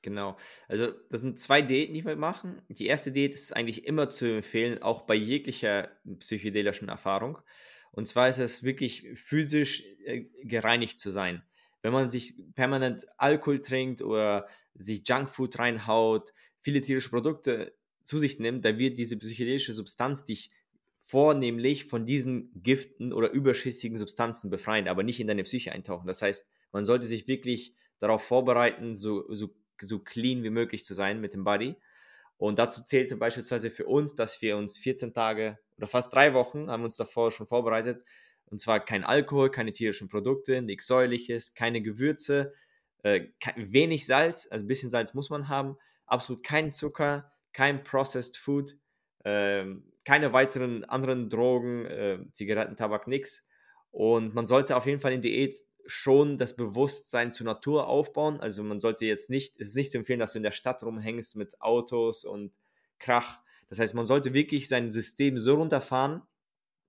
Genau. Also das sind zwei Diäten, die wir machen. Die erste Diät ist eigentlich immer zu empfehlen, auch bei jeglicher psychedelischen Erfahrung. Und zwar ist es wirklich physisch äh, gereinigt zu sein. Wenn man sich permanent Alkohol trinkt oder sich Junkfood reinhaut, viele tierische Produkte zu sich nimmt, da wird diese psychedelische Substanz dich vornehmlich von diesen Giften oder überschüssigen Substanzen befreien, aber nicht in deine Psyche eintauchen. Das heißt, man sollte sich wirklich darauf vorbereiten, so, so so clean wie möglich zu sein mit dem Body. Und dazu zählte beispielsweise für uns, dass wir uns 14 Tage oder fast drei Wochen haben uns davor schon vorbereitet. Und zwar kein Alkohol, keine tierischen Produkte, nichts Säuerliches, keine Gewürze, äh, wenig Salz, also ein bisschen Salz muss man haben, absolut kein Zucker, kein Processed Food, äh, keine weiteren anderen Drogen, äh, Zigaretten, Tabak, nichts. Und man sollte auf jeden Fall in Diät schon das Bewusstsein zur Natur aufbauen. Also man sollte jetzt nicht, es ist nicht zu empfehlen, dass du in der Stadt rumhängst mit Autos und Krach. Das heißt, man sollte wirklich sein System so runterfahren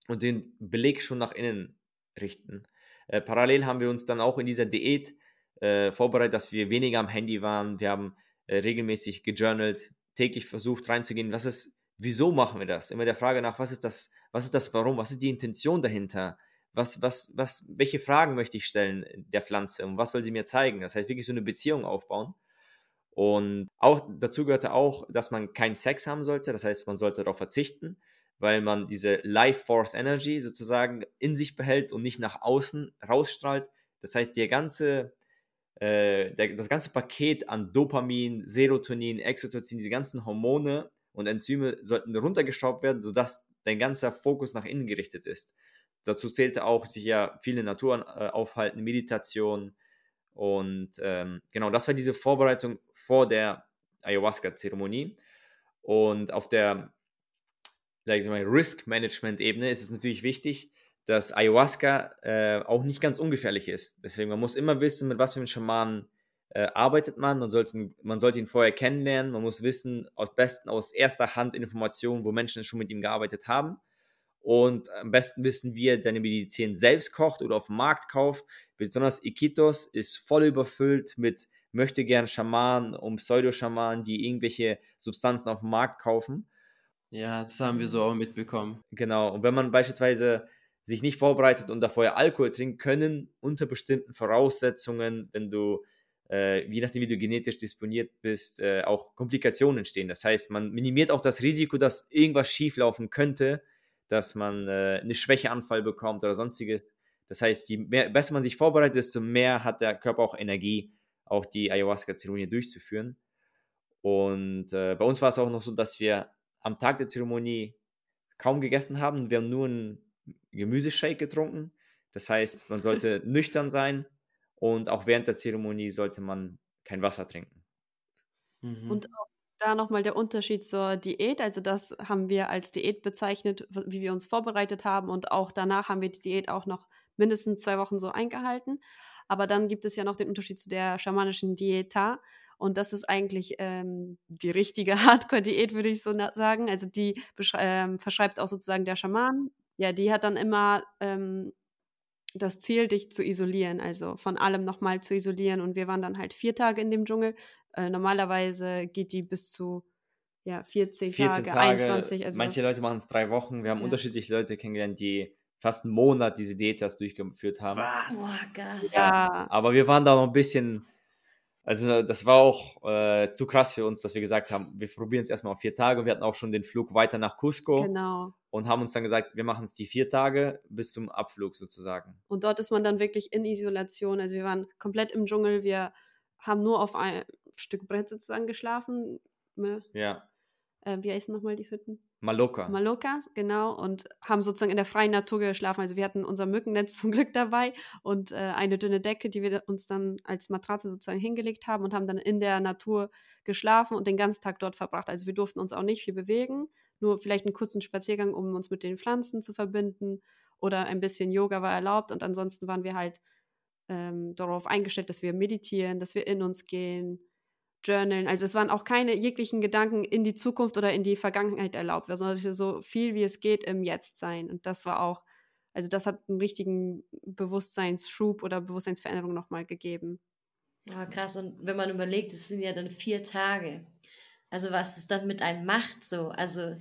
und den Beleg schon nach innen richten. Äh, parallel haben wir uns dann auch in dieser Diät äh, vorbereitet, dass wir weniger am Handy waren. Wir haben regelmäßig gejournalt, täglich versucht reinzugehen. Was ist, wieso machen wir das? Immer der Frage nach, was ist das, was ist das Warum, was ist die Intention dahinter? was, was, was, welche Fragen möchte ich stellen der Pflanze und was soll sie mir zeigen? Das heißt, wirklich so eine Beziehung aufbauen. Und auch dazu gehörte auch, dass man keinen Sex haben sollte. Das heißt, man sollte darauf verzichten, weil man diese Life Force Energy sozusagen in sich behält und nicht nach außen rausstrahlt. Das heißt, der ganze, äh, der, das ganze Paket an Dopamin, Serotonin, Exotoxin, diese ganzen Hormone und Enzyme sollten runtergeschraubt werden, sodass dein ganzer Fokus nach innen gerichtet ist. Dazu zählte auch sich ja viele Naturen äh, aufhalten, Meditation. Und ähm, genau, das war diese Vorbereitung vor der Ayahuasca-Zeremonie. Und auf der Risk-Management-Ebene ist es natürlich wichtig, dass Ayahuasca äh, auch nicht ganz ungefährlich ist. Deswegen, man muss immer wissen, mit was für einem Schamanen äh, arbeitet man. Man sollte, man sollte ihn vorher kennenlernen. Man muss wissen, aus besten aus erster Hand Informationen, wo Menschen schon mit ihm gearbeitet haben. Und am besten wissen, wie er seine Medizin selbst kocht oder auf dem Markt kauft. Besonders Iquitos ist voll überfüllt mit möchte gern Schamanen und Pseudoschamanen, die irgendwelche Substanzen auf dem Markt kaufen. Ja, das haben wir so auch mitbekommen. Genau. Und wenn man beispielsweise sich nicht vorbereitet und da vorher Alkohol trinken können, unter bestimmten Voraussetzungen, wenn du, äh, je nachdem wie du genetisch disponiert bist, äh, auch Komplikationen entstehen. Das heißt, man minimiert auch das Risiko, dass irgendwas schieflaufen könnte, dass man äh, eine Schwächeanfall bekommt oder sonstiges. Das heißt, je mehr, besser man sich vorbereitet, desto mehr hat der Körper auch Energie, auch die Ayahuasca-Zeremonie durchzuführen. Und äh, bei uns war es auch noch so, dass wir am Tag der Zeremonie kaum gegessen haben. Wir haben nur einen Gemüseshake getrunken. Das heißt, man sollte nüchtern sein und auch während der Zeremonie sollte man kein Wasser trinken. Mhm. Und auch da nochmal der Unterschied zur Diät. Also das haben wir als Diät bezeichnet, wie wir uns vorbereitet haben. Und auch danach haben wir die Diät auch noch mindestens zwei Wochen so eingehalten. Aber dann gibt es ja noch den Unterschied zu der schamanischen Dieta. Und das ist eigentlich ähm, die richtige Hardcore-Diät, würde ich so sagen. Also die ähm, verschreibt auch sozusagen der Schaman. Ja, die hat dann immer ähm, das Ziel, dich zu isolieren, also von allem nochmal zu isolieren. Und wir waren dann halt vier Tage in dem Dschungel. Äh, normalerweise geht die bis zu ja, 14, 14 Tage, Tage, 21. Also, manche Leute machen es drei Wochen. Wir haben ja. unterschiedliche Leute kennengelernt, die fast einen Monat diese Diätas durchgeführt haben. Was? Boah, Gas. Ja. Aber wir waren da noch ein bisschen also das war auch äh, zu krass für uns, dass wir gesagt haben, wir probieren es erstmal auf vier Tage. Wir hatten auch schon den Flug weiter nach Cusco. Genau. Und haben uns dann gesagt, wir machen es die vier Tage bis zum Abflug sozusagen. Und dort ist man dann wirklich in Isolation. Also wir waren komplett im Dschungel. Wir haben nur auf ein Stück Brett sozusagen geschlafen. Ne? Ja. Äh, wie heißen nochmal die Hütten? Maloka. Maloka, genau, und haben sozusagen in der freien Natur geschlafen. Also wir hatten unser Mückennetz zum Glück dabei und äh, eine dünne Decke, die wir uns dann als Matratze sozusagen hingelegt haben und haben dann in der Natur geschlafen und den ganzen Tag dort verbracht. Also wir durften uns auch nicht viel bewegen, nur vielleicht einen kurzen Spaziergang, um uns mit den Pflanzen zu verbinden oder ein bisschen Yoga war erlaubt und ansonsten waren wir halt ähm, darauf eingestellt, dass wir meditieren, dass wir in uns gehen, journalen. Also es waren auch keine jeglichen Gedanken in die Zukunft oder in die Vergangenheit erlaubt, sondern so viel wie es geht im Jetzt sein. Und das war auch, also das hat einen richtigen Bewusstseinsschub oder Bewusstseinsveränderung nochmal gegeben. Ja, krass. Und wenn man überlegt, es sind ja dann vier Tage. Also was es dann mit einem macht, so. Also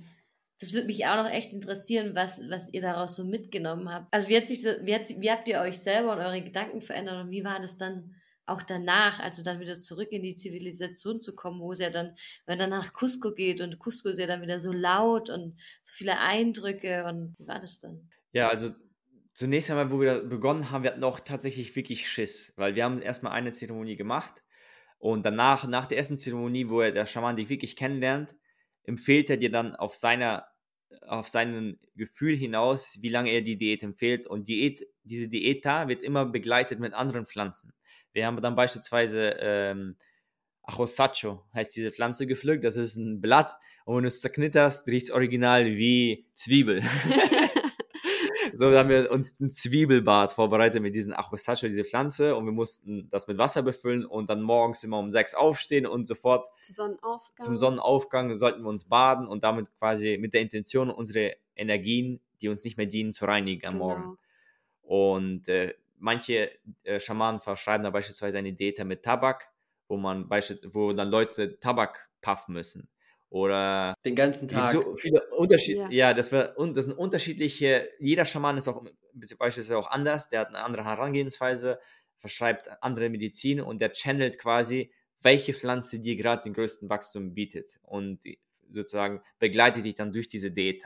das würde mich auch noch echt interessieren, was, was ihr daraus so mitgenommen habt. Also wie, hat sich so, wie, hat, wie habt ihr euch selber und eure Gedanken verändert und wie war das dann auch danach, also dann wieder zurück in die Zivilisation zu kommen, wo es ja dann, wenn man dann nach Cusco geht und Cusco ist ja dann wieder so laut und so viele Eindrücke und wie war das dann? Ja, also zunächst einmal, wo wir begonnen haben, wir hatten auch tatsächlich wirklich Schiss, weil wir haben erstmal eine Zeremonie gemacht und danach, nach der ersten Zeremonie, wo er der Schaman dich wirklich kennenlernt, empfiehlt er dir dann auf seiner auf sein Gefühl hinaus, wie lange er die Diät empfiehlt. Und Diät, diese Diät da wird immer begleitet mit anderen Pflanzen. Wir haben dann beispielsweise ähm, Achosacho, heißt diese Pflanze gepflückt. Das ist ein Blatt und wenn du es zerknitterst, riecht es original wie Zwiebel. so haben wir uns ein Zwiebelbad vorbereitet mit diesen Achosacho, diese Pflanze und wir mussten das mit Wasser befüllen und dann morgens immer um sechs aufstehen und sofort Sonnenaufgang. zum Sonnenaufgang sollten wir uns baden und damit quasi mit der Intention unsere Energien, die uns nicht mehr dienen, zu reinigen am genau. Morgen. Und äh, manche äh, Schamanen verschreiben da beispielsweise eine Diät mit Tabak, wo man wo dann Leute Tabak puffen müssen. Oder den ganzen Tag. So viele Unterschiede. Ja. ja, das, war, das sind unterschiedliche. Jeder Schaman ist auch beispielsweise auch anders. Der hat eine andere Herangehensweise, verschreibt andere Medizin und der channelt quasi, welche Pflanze dir gerade den größten Wachstum bietet und sozusagen begleitet dich dann durch diese Diät.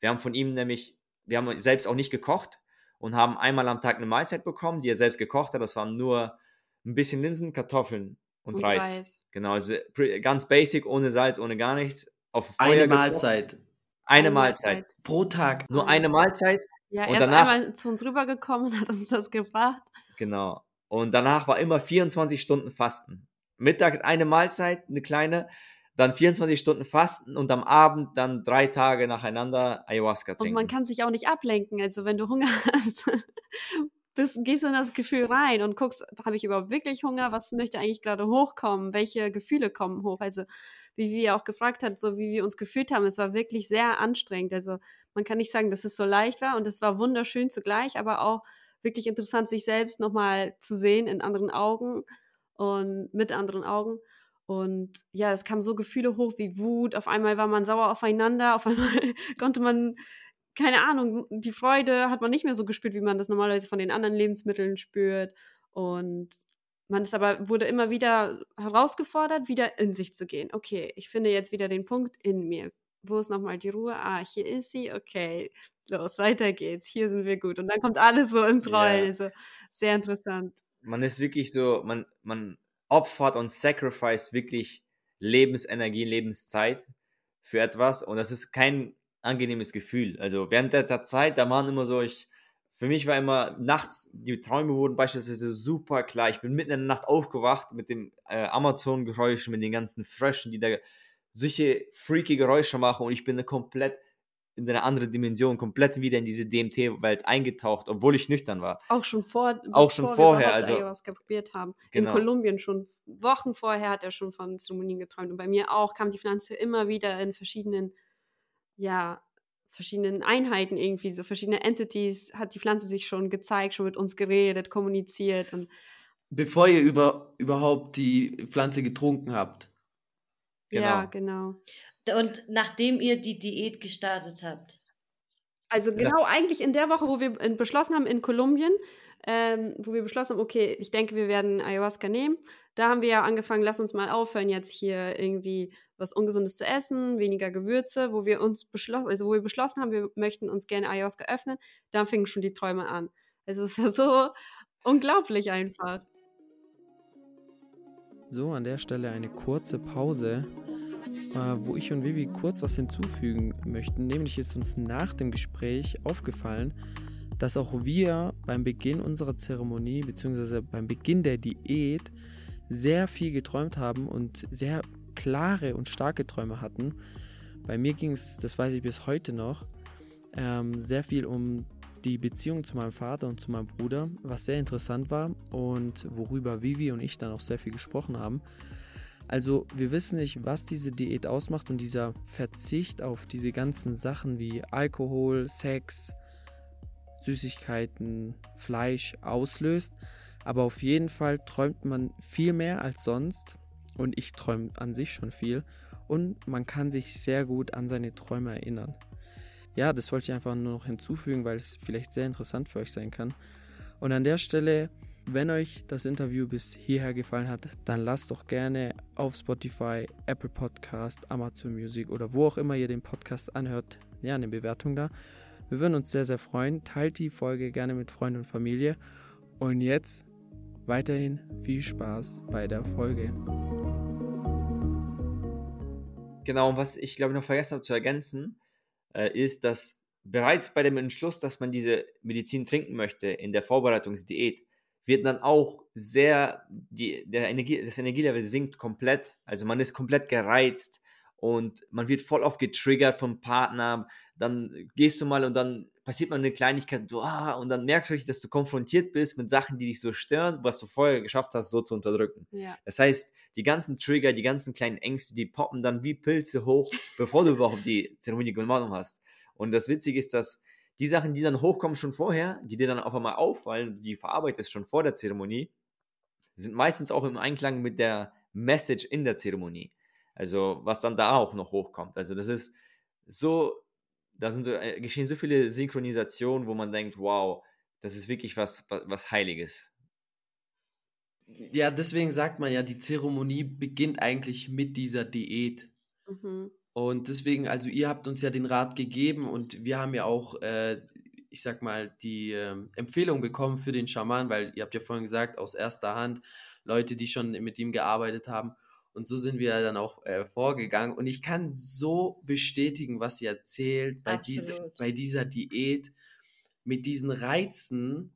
Wir haben von ihm nämlich, wir haben selbst auch nicht gekocht, und haben einmal am Tag eine Mahlzeit bekommen, die er selbst gekocht hat. Das waren nur ein bisschen Linsen, Kartoffeln und, und Reis. Reis. Genau, also ganz basic, ohne Salz, ohne gar nichts. Auf eine Mahlzeit. Eine, eine Mahlzeit. Mahlzeit. Pro Tag. Nur eine Mahlzeit. Ja, er und ist danach, einmal zu uns rübergekommen und hat uns das gebracht. Genau. Und danach war immer 24 Stunden Fasten. Mittag eine Mahlzeit, eine kleine, dann 24 Stunden fasten und am Abend dann drei Tage nacheinander Ayahuasca trinken. Und man kann sich auch nicht ablenken. Also wenn du Hunger hast, bist, gehst du in das Gefühl rein und guckst, habe ich überhaupt wirklich Hunger? Was möchte eigentlich gerade hochkommen? Welche Gefühle kommen hoch? Also wie wir auch gefragt hat, so wie wir uns gefühlt haben, es war wirklich sehr anstrengend. Also man kann nicht sagen, dass es so leicht war und es war wunderschön zugleich, aber auch wirklich interessant, sich selbst nochmal zu sehen in anderen Augen und mit anderen Augen. Und ja, es kamen so Gefühle hoch wie Wut. Auf einmal war man sauer aufeinander. Auf einmal konnte man, keine Ahnung, die Freude hat man nicht mehr so gespürt, wie man das normalerweise von den anderen Lebensmitteln spürt. Und man ist aber, wurde immer wieder herausgefordert, wieder in sich zu gehen. Okay, ich finde jetzt wieder den Punkt in mir. Wo ist nochmal die Ruhe? Ah, hier ist sie. Okay, los, weiter geht's. Hier sind wir gut. Und dann kommt alles so ins Rollen. Yeah. Also sehr interessant. Man ist wirklich so, man, man opfert und sacrifice wirklich Lebensenergie, Lebenszeit für etwas. Und das ist kein angenehmes Gefühl. Also während der Zeit, da waren immer so, ich, für mich war immer nachts, die Träume wurden beispielsweise super klar. Ich bin mitten in der Nacht aufgewacht mit dem äh, Amazon-Geräusch, mit den ganzen Fröschen, die da solche freaky Geräusche machen und ich bin komplett in eine andere Dimension, komplett wieder in diese DMT-Welt eingetaucht, obwohl ich nüchtern war. Auch schon vor, auch schon vorher, also Ayahuasca probiert haben. Genau. In Kolumbien schon Wochen vorher hat er schon von Zeremonien geträumt und bei mir auch kam die Pflanze immer wieder in verschiedenen, ja, verschiedenen Einheiten irgendwie, so verschiedene Entities hat die Pflanze sich schon gezeigt, schon mit uns geredet, kommuniziert und bevor ihr über, überhaupt die Pflanze getrunken habt. Genau. Ja, genau. Und nachdem ihr die Diät gestartet habt. Also genau ja. eigentlich in der Woche, wo wir beschlossen haben in Kolumbien, ähm, wo wir beschlossen haben, okay, ich denke, wir werden Ayahuasca nehmen. Da haben wir ja angefangen, lass uns mal aufhören, jetzt hier irgendwie was Ungesundes zu essen, weniger Gewürze, wo wir uns beschlossen, also wo wir beschlossen haben, wir möchten uns gerne Ayahuasca öffnen, da fingen schon die Träume an. Also es war so unglaublich einfach. So, an der Stelle eine kurze Pause wo ich und Vivi kurz was hinzufügen möchten. Nämlich ist uns nach dem Gespräch aufgefallen, dass auch wir beim Beginn unserer Zeremonie bzw. beim Beginn der Diät sehr viel geträumt haben und sehr klare und starke Träume hatten. Bei mir ging es, das weiß ich bis heute noch, ähm, sehr viel um die Beziehung zu meinem Vater und zu meinem Bruder, was sehr interessant war und worüber Vivi und ich dann auch sehr viel gesprochen haben. Also wir wissen nicht, was diese Diät ausmacht und dieser Verzicht auf diese ganzen Sachen wie Alkohol, Sex, Süßigkeiten, Fleisch auslöst. Aber auf jeden Fall träumt man viel mehr als sonst. Und ich träume an sich schon viel. Und man kann sich sehr gut an seine Träume erinnern. Ja, das wollte ich einfach nur noch hinzufügen, weil es vielleicht sehr interessant für euch sein kann. Und an der Stelle wenn euch das Interview bis hierher gefallen hat, dann lasst doch gerne auf Spotify, Apple Podcast, Amazon Music oder wo auch immer ihr den Podcast anhört, ja, eine Bewertung da. Wir würden uns sehr, sehr freuen. Teilt die Folge gerne mit Freunden und Familie. Und jetzt weiterhin viel Spaß bei der Folge. Genau, und was ich glaube noch vergessen habe zu ergänzen, äh, ist, dass bereits bei dem Entschluss, dass man diese Medizin trinken möchte, in der Vorbereitungsdiät, wird dann auch sehr, die, der Energie, das Energielevel sinkt komplett. Also man ist komplett gereizt und man wird voll oft getriggert vom Partner. Dann gehst du mal und dann passiert mal eine Kleinigkeit du, ah, und dann merkst du, dass du konfrontiert bist mit Sachen, die dich so stören, was du vorher geschafft hast, so zu unterdrücken. Ja. Das heißt, die ganzen Trigger, die ganzen kleinen Ängste, die poppen dann wie Pilze hoch, bevor du überhaupt die Zeremonie gemacht hast. Und das Witzige ist, dass die Sachen, die dann hochkommen schon vorher, die dir dann auf einmal auffallen, die verarbeitest schon vor der Zeremonie, sind meistens auch im Einklang mit der Message in der Zeremonie. Also was dann da auch noch hochkommt. Also das ist so, da sind so, äh, geschehen so viele Synchronisationen, wo man denkt, wow, das ist wirklich was, was, was Heiliges. Ja, deswegen sagt man ja, die Zeremonie beginnt eigentlich mit dieser Diät. Mhm. Und deswegen, also ihr habt uns ja den Rat gegeben und wir haben ja auch, äh, ich sag mal, die äh, Empfehlung bekommen für den Schaman, weil ihr habt ja vorhin gesagt, aus erster Hand, Leute, die schon mit ihm gearbeitet haben. Und so sind wir dann auch äh, vorgegangen. Und ich kann so bestätigen, was ihr erzählt bei, diese, bei dieser Diät, mit diesen Reizen,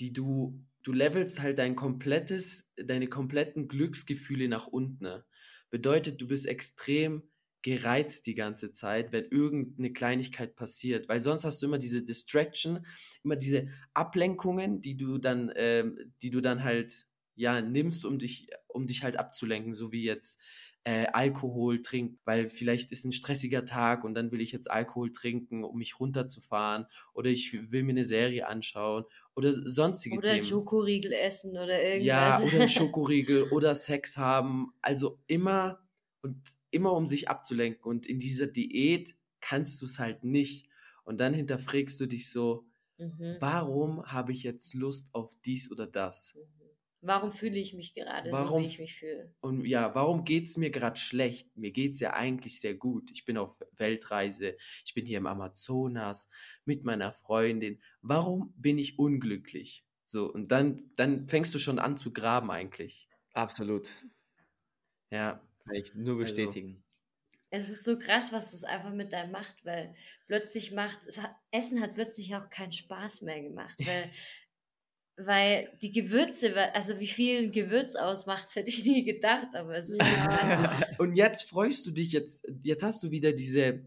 die du, du levelst halt dein komplettes, deine kompletten Glücksgefühle nach unten. Ne? bedeutet, du bist extrem gereizt die ganze Zeit, wenn irgendeine Kleinigkeit passiert, weil sonst hast du immer diese Distraction, immer diese Ablenkungen, die du dann, ähm, die du dann halt ja nimmst, um dich, um dich halt abzulenken, so wie jetzt äh, Alkohol trinken, weil vielleicht ist ein stressiger Tag und dann will ich jetzt Alkohol trinken, um mich runterzufahren oder ich will mir eine Serie anschauen oder sonstige oder Themen. Oder Schokoriegel essen oder irgendwas. Ja, oder ein Schokoriegel oder Sex haben. Also immer und immer um sich abzulenken. Und in dieser Diät kannst du es halt nicht. Und dann hinterfragst du dich so, mhm. warum habe ich jetzt Lust auf dies oder das? Mhm. Warum fühle ich mich gerade warum, so, wie ich mich fühle? Und ja, warum geht es mir gerade schlecht? Mir geht es ja eigentlich sehr gut. Ich bin auf Weltreise, ich bin hier im Amazonas mit meiner Freundin. Warum bin ich unglücklich? So, und dann, dann fängst du schon an zu graben eigentlich. Absolut. Ja. Kann ich nur also bestätigen. Also, es ist so krass, was das einfach mit deinem macht, weil plötzlich macht, hat, Essen hat plötzlich auch keinen Spaß mehr gemacht, weil weil die Gewürze, also wie viel Gewürz ausmacht, hätte ich nie gedacht, aber es ist ja. Und jetzt freust du dich, jetzt, jetzt hast du wieder diese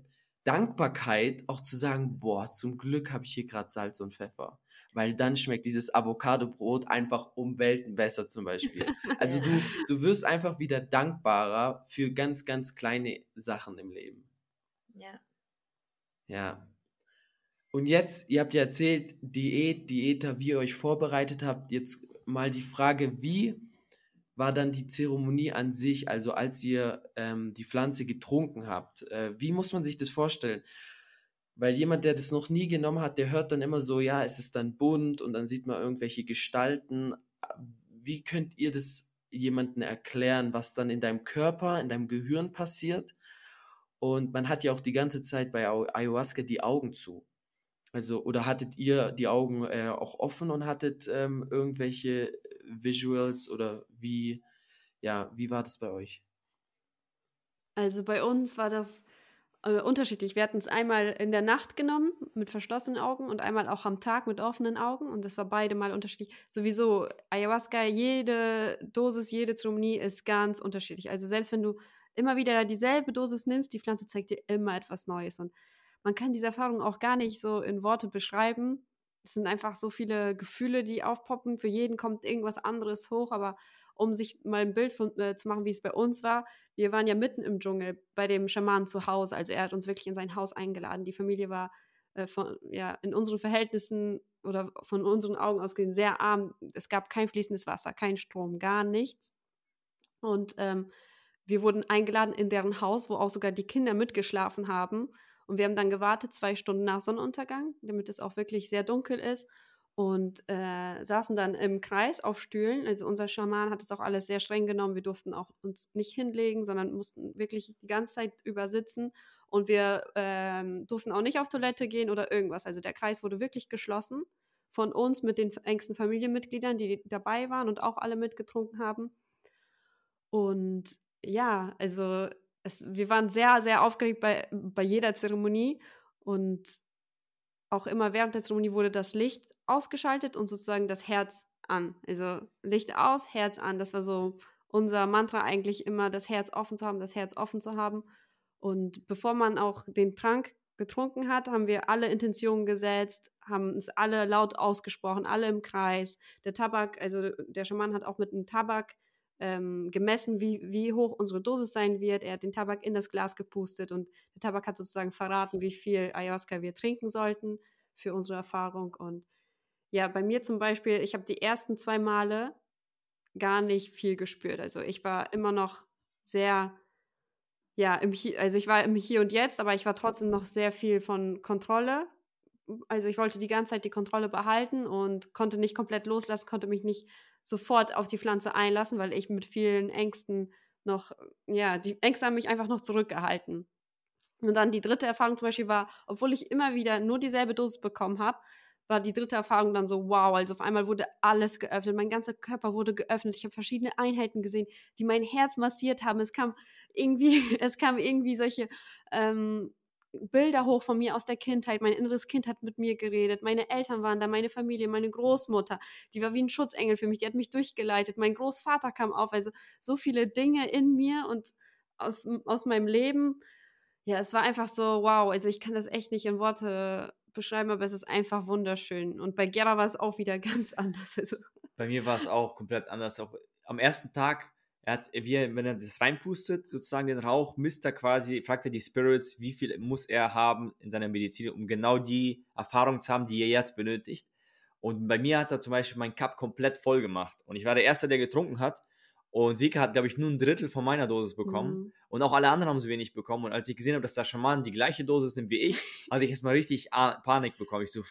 Dankbarkeit, auch zu sagen, boah, zum Glück habe ich hier gerade Salz und Pfeffer. Weil dann schmeckt dieses Avocado-Brot einfach um Welten besser zum Beispiel. Also du, du wirst einfach wieder dankbarer für ganz, ganz kleine Sachen im Leben. Ja. Ja. Und jetzt, ihr habt ja erzählt, Diät, Diäter, wie ihr euch vorbereitet habt. Jetzt mal die Frage, wie war dann die Zeremonie an sich, also als ihr ähm, die Pflanze getrunken habt? Äh, wie muss man sich das vorstellen? Weil jemand, der das noch nie genommen hat, der hört dann immer so, ja, es ist dann bunt und dann sieht man irgendwelche Gestalten. Wie könnt ihr das jemandem erklären, was dann in deinem Körper, in deinem Gehirn passiert? Und man hat ja auch die ganze Zeit bei Ayahuasca die Augen zu. Also, oder hattet ihr die Augen äh, auch offen und hattet ähm, irgendwelche Visuals oder wie, ja, wie war das bei euch? Also bei uns war das äh, unterschiedlich. Wir hatten es einmal in der Nacht genommen mit verschlossenen Augen und einmal auch am Tag mit offenen Augen und das war beide mal unterschiedlich. Sowieso Ayahuasca, jede Dosis, jede Zeremonie ist ganz unterschiedlich. Also selbst wenn du immer wieder dieselbe Dosis nimmst, die Pflanze zeigt dir immer etwas Neues und man kann diese Erfahrung auch gar nicht so in Worte beschreiben. Es sind einfach so viele Gefühle, die aufpoppen. Für jeden kommt irgendwas anderes hoch, aber um sich mal ein Bild von, äh, zu machen, wie es bei uns war, wir waren ja mitten im Dschungel bei dem Schaman zu Hause. Also er hat uns wirklich in sein Haus eingeladen. Die Familie war äh, von, ja, in unseren Verhältnissen oder von unseren Augen aus gesehen sehr arm. Es gab kein fließendes Wasser, kein Strom, gar nichts. Und ähm, wir wurden eingeladen in deren Haus, wo auch sogar die Kinder mitgeschlafen haben. Und wir haben dann gewartet, zwei Stunden nach Sonnenuntergang, damit es auch wirklich sehr dunkel ist. Und äh, saßen dann im Kreis auf Stühlen. Also unser Schaman hat das auch alles sehr streng genommen. Wir durften auch uns nicht hinlegen, sondern mussten wirklich die ganze Zeit übersitzen. Und wir ähm, durften auch nicht auf Toilette gehen oder irgendwas. Also der Kreis wurde wirklich geschlossen von uns mit den engsten Familienmitgliedern, die dabei waren und auch alle mitgetrunken haben. Und ja, also es, wir waren sehr, sehr aufgeregt bei, bei jeder Zeremonie und auch immer während der Zeremonie wurde das Licht ausgeschaltet und sozusagen das Herz an. Also Licht aus, Herz an. Das war so unser Mantra eigentlich immer, das Herz offen zu haben, das Herz offen zu haben. Und bevor man auch den Trank getrunken hat, haben wir alle Intentionen gesetzt, haben es alle laut ausgesprochen, alle im Kreis. Der Tabak, also der Schaman hat auch mit dem Tabak ähm, gemessen, wie, wie hoch unsere Dosis sein wird. Er hat den Tabak in das Glas gepustet und der Tabak hat sozusagen verraten, wie viel Ayahuasca wir trinken sollten für unsere Erfahrung. Und ja, bei mir zum Beispiel, ich habe die ersten zwei Male gar nicht viel gespürt. Also ich war immer noch sehr, ja, im also ich war im Hier und Jetzt, aber ich war trotzdem noch sehr viel von Kontrolle. Also ich wollte die ganze Zeit die Kontrolle behalten und konnte nicht komplett loslassen, konnte mich nicht sofort auf die Pflanze einlassen, weil ich mit vielen Ängsten noch, ja, die Ängste haben mich einfach noch zurückgehalten. Und dann die dritte Erfahrung zum Beispiel war, obwohl ich immer wieder nur dieselbe Dosis bekommen habe, war die dritte Erfahrung dann so, wow, also auf einmal wurde alles geöffnet, mein ganzer Körper wurde geöffnet, ich habe verschiedene Einheiten gesehen, die mein Herz massiert haben. Es kam irgendwie, es kam irgendwie solche ähm, Bilder hoch von mir aus der Kindheit. Mein inneres Kind hat mit mir geredet. Meine Eltern waren da, meine Familie, meine Großmutter. Die war wie ein Schutzengel für mich. Die hat mich durchgeleitet. Mein Großvater kam auf. Also so viele Dinge in mir und aus, aus meinem Leben. Ja, es war einfach so, wow, also ich kann das echt nicht in Worte beschreiben, aber es ist einfach wunderschön. Und bei Gera war es auch wieder ganz anders. Also. Bei mir war es auch komplett anders. Auch am ersten Tag, er hat, wie, wenn er das reinpustet, sozusagen den Rauch, misst er quasi, fragt er die Spirits, wie viel muss er haben in seiner Medizin, um genau die Erfahrung zu haben, die er jetzt benötigt. Und bei mir hat er zum Beispiel meinen Cup komplett voll gemacht. Und ich war der Erste, der getrunken hat. Und Vika hat, glaube ich, nur ein Drittel von meiner Dosis bekommen. Mhm. Und auch alle anderen haben so wenig bekommen. Und als ich gesehen habe, dass der Schaman die gleiche Dosis nimmt wie ich, hatte ich erstmal richtig Panik bekommen. Ich so,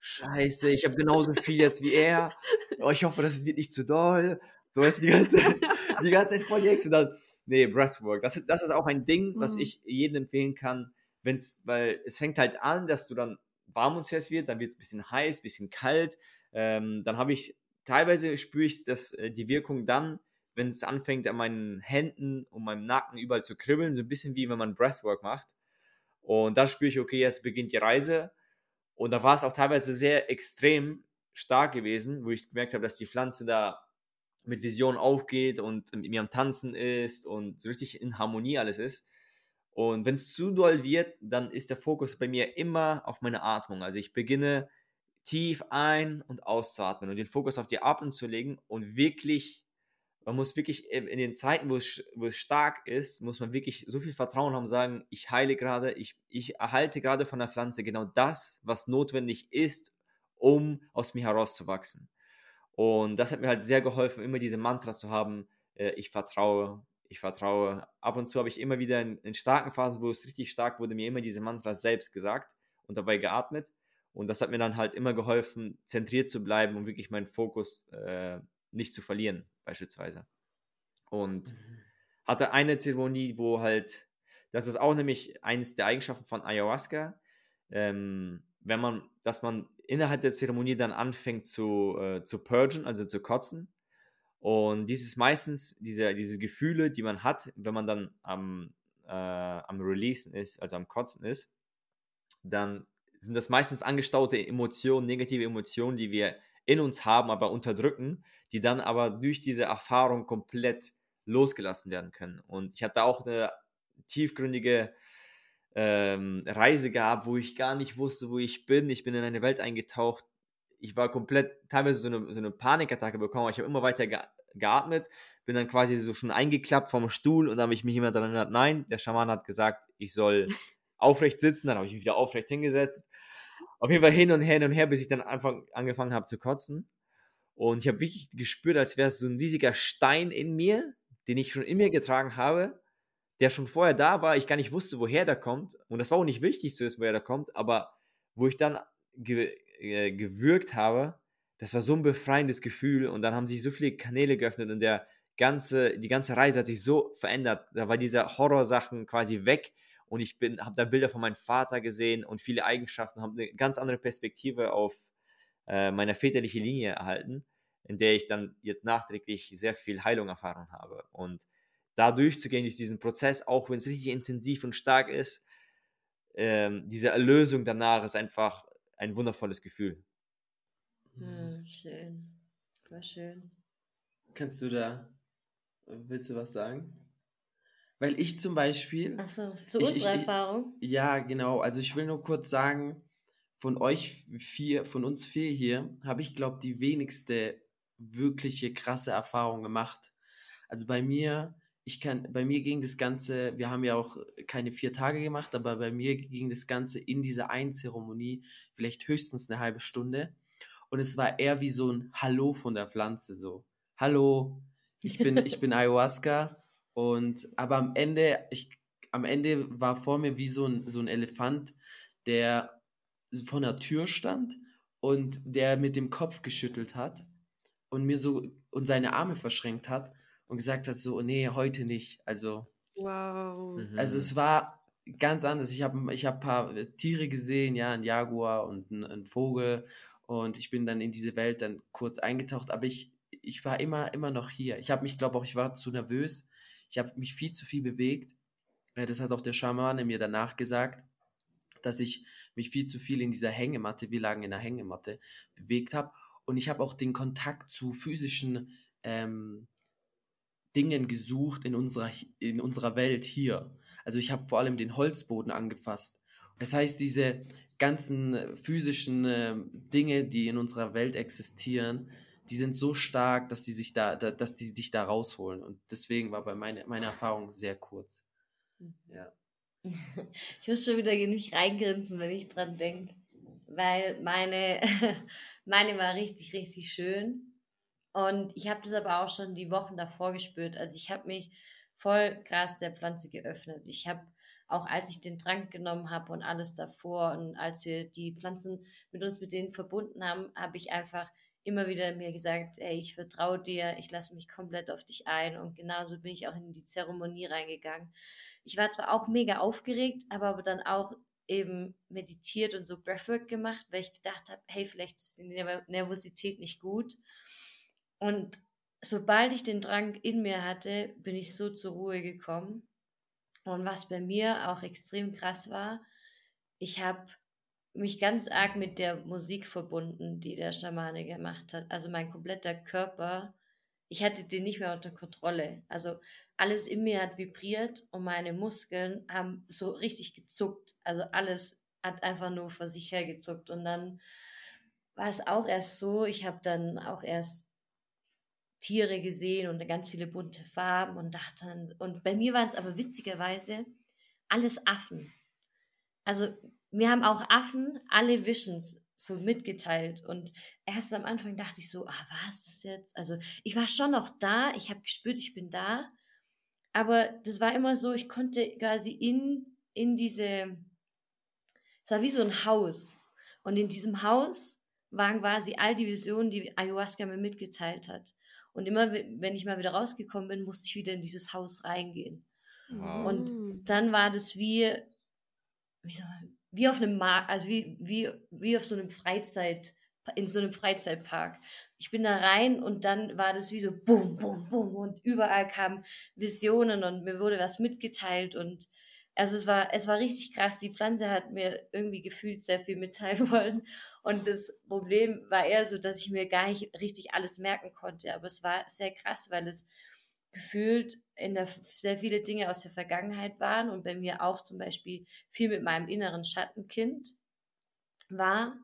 Scheiße, ich habe genauso viel jetzt wie er. Oh, ich hoffe, das wird nicht zu doll. So ist die ganze Zeit, die ganze Zeit voll die Hexe. Dann, nee, Breathwork. Das ist, das ist auch ein Ding, was mhm. ich jedem empfehlen kann, wenn's, weil es fängt halt an, dass du dann warm und heiß wird, dann wird es ein bisschen heiß, ein bisschen kalt. Ähm, dann habe ich, teilweise spüre ich das, äh, die Wirkung dann, wenn es anfängt an meinen Händen und meinem Nacken überall zu kribbeln, so ein bisschen wie wenn man Breathwork macht. Und dann spüre ich, okay, jetzt beginnt die Reise. Und da war es auch teilweise sehr extrem stark gewesen, wo ich gemerkt habe, dass die Pflanze da mit Vision aufgeht und mit mir am Tanzen ist und so richtig in Harmonie alles ist. Und wenn es zu doll wird, dann ist der Fokus bei mir immer auf meine Atmung. Also ich beginne tief ein- und auszuatmen und den Fokus auf die Atmung zu legen und wirklich, man muss wirklich in den Zeiten, wo es, wo es stark ist, muss man wirklich so viel Vertrauen haben, sagen, ich heile gerade, ich, ich erhalte gerade von der Pflanze genau das, was notwendig ist, um aus mir herauszuwachsen. Und das hat mir halt sehr geholfen, immer diese Mantra zu haben, äh, ich vertraue, ich vertraue. Ab und zu habe ich immer wieder in, in, starken Phasen, wo es richtig stark wurde, mir immer diese Mantras selbst gesagt und dabei geatmet. Und das hat mir dann halt immer geholfen, zentriert zu bleiben und wirklich meinen Fokus äh, nicht zu verlieren, beispielsweise. Und mhm. hatte eine Zeremonie, wo halt, das ist auch nämlich eines der Eigenschaften von Ayahuasca, ähm, wenn man, dass man innerhalb der Zeremonie dann anfängt zu, äh, zu purgen, also zu kotzen. Und dies ist meistens diese, diese Gefühle, die man hat, wenn man dann am, äh, am Releasen ist, also am Kotzen ist, dann sind das meistens angestaute Emotionen, negative Emotionen, die wir in uns haben, aber unterdrücken, die dann aber durch diese Erfahrung komplett losgelassen werden können. Und ich hatte auch eine tiefgründige ähm, Reise gehabt, wo ich gar nicht wusste, wo ich bin. Ich bin in eine Welt eingetaucht, ich war komplett teilweise so eine, so eine Panikattacke bekommen, ich habe immer weiter ge geatmet, bin dann quasi so schon eingeklappt vom Stuhl und dann habe ich mich immer daran erinnert, nein, der Schaman hat gesagt, ich soll aufrecht sitzen, dann habe ich mich wieder aufrecht hingesetzt. Auf jeden Fall hin und her hin und her, bis ich dann einfach angefangen habe zu kotzen. Und ich habe wirklich gespürt, als wäre es so ein riesiger Stein in mir, den ich schon in mir getragen habe, der schon vorher da war, ich gar nicht wusste, woher der kommt. Und das war auch nicht wichtig zu wissen, woher der kommt, aber wo ich dann äh, gewürgt habe, das war so ein befreiendes Gefühl und dann haben sich so viele Kanäle geöffnet und der ganze, die ganze Reise hat sich so verändert. Da war diese Horrorsachen quasi weg und ich bin, habe da Bilder von meinem Vater gesehen und viele Eigenschaften, habe eine ganz andere Perspektive auf äh, meine väterliche Linie erhalten, in der ich dann jetzt nachträglich sehr viel Heilung erfahren habe und da durchzugehen durch diesen Prozess, auch wenn es richtig intensiv und stark ist, ähm, diese Erlösung danach ist einfach ein wundervolles Gefühl. Hm, schön. War schön. Kannst du da, willst du was sagen? Weil ich zum Beispiel. Achso, zu ich, unserer ich, Erfahrung. Ja, genau. Also ich will nur kurz sagen, von euch vier, von uns vier hier, habe ich, glaube die wenigste wirkliche krasse Erfahrung gemacht. Also bei mir ich kann, bei mir ging das Ganze, wir haben ja auch keine vier Tage gemacht, aber bei mir ging das Ganze in dieser einen Zeremonie vielleicht höchstens eine halbe Stunde. Und es war eher wie so ein Hallo von der Pflanze, so. Hallo, ich bin, ich bin Ayahuasca. Und, aber am Ende, ich, am Ende war vor mir wie so ein, so ein Elefant, der vor der Tür stand und der mit dem Kopf geschüttelt hat und mir so und seine Arme verschränkt hat und gesagt hat, so, nee, heute nicht. Also, wow. Mhm. Also es war ganz anders. Ich habe ich hab ein paar äh, Tiere gesehen, ja, ein Jaguar und ein, ein, Vogel und ich bin dann in diese Welt dann kurz eingetaucht, aber ich, ich war immer, immer noch hier. Ich habe mich, glaube auch, ich war zu nervös. Ich habe mich viel zu viel bewegt. Das hat auch der Schamane mir danach gesagt, dass ich mich viel zu viel in dieser Hängematte, wir lagen in der Hängematte, bewegt habe. Und ich habe auch den Kontakt zu physischen ähm, Dingen gesucht in unserer, in unserer Welt hier. Also ich habe vor allem den Holzboden angefasst. Das heißt, diese ganzen physischen äh, Dinge, die in unserer Welt existieren, die sind so stark, dass die sich da, da dass die dich da rausholen. Und deswegen war bei meine, meine Erfahrung sehr kurz. Mhm. Ja. Ich muss schon wieder genug reingrinsen, wenn ich dran denke. Weil meine, meine war richtig, richtig schön. Und ich habe das aber auch schon die Wochen davor gespürt. Also ich habe mich voll krass der Pflanze geöffnet. Ich habe auch als ich den Trank genommen habe und alles davor und als wir die Pflanzen mit uns mit denen verbunden haben, habe ich einfach immer wieder mir gesagt, ey, ich vertraue dir, ich lasse mich komplett auf dich ein und genauso bin ich auch in die Zeremonie reingegangen. Ich war zwar auch mega aufgeregt, aber, aber dann auch eben meditiert und so Breathwork gemacht, weil ich gedacht habe, hey, vielleicht ist die Nervosität nicht gut. Und sobald ich den Drang in mir hatte, bin ich so zur Ruhe gekommen. Und was bei mir auch extrem krass war, ich habe mich ganz arg mit der Musik verbunden, die der Schamane gemacht hat. Also mein kompletter Körper, ich hatte den nicht mehr unter Kontrolle. Also alles in mir hat vibriert und meine Muskeln haben so richtig gezuckt. Also alles hat einfach nur vor sich hergezuckt. Und dann war es auch erst so, ich habe dann auch erst Tiere gesehen und ganz viele bunte Farben und dachte dann, und bei mir waren es aber witzigerweise alles Affen. Also mir haben auch Affen alle Visions so mitgeteilt und erst am Anfang dachte ich so, ah, war es das jetzt? Also ich war schon noch da, ich habe gespürt, ich bin da, aber das war immer so, ich konnte quasi in, in diese, es war wie so ein Haus und in diesem Haus waren quasi all die Visionen, die Ayahuasca mir mitgeteilt hat. Und immer, wenn ich mal wieder rausgekommen bin, musste ich wieder in dieses Haus reingehen. Wow. Und dann war das wie, wie, wie auf einem Markt, also wie, wie, wie auf so einem Freizeit, in so einem Freizeitpark. Ich bin da rein und dann war das wie so bum, bum, bum und überall kamen Visionen und mir wurde was mitgeteilt und also es war, es war richtig krass. Die Pflanze hat mir irgendwie gefühlt sehr viel mitteilen wollen. Und das Problem war eher so, dass ich mir gar nicht richtig alles merken konnte. Aber es war sehr krass, weil es gefühlt in der, sehr viele Dinge aus der Vergangenheit waren und bei mir auch zum Beispiel viel mit meinem inneren Schattenkind war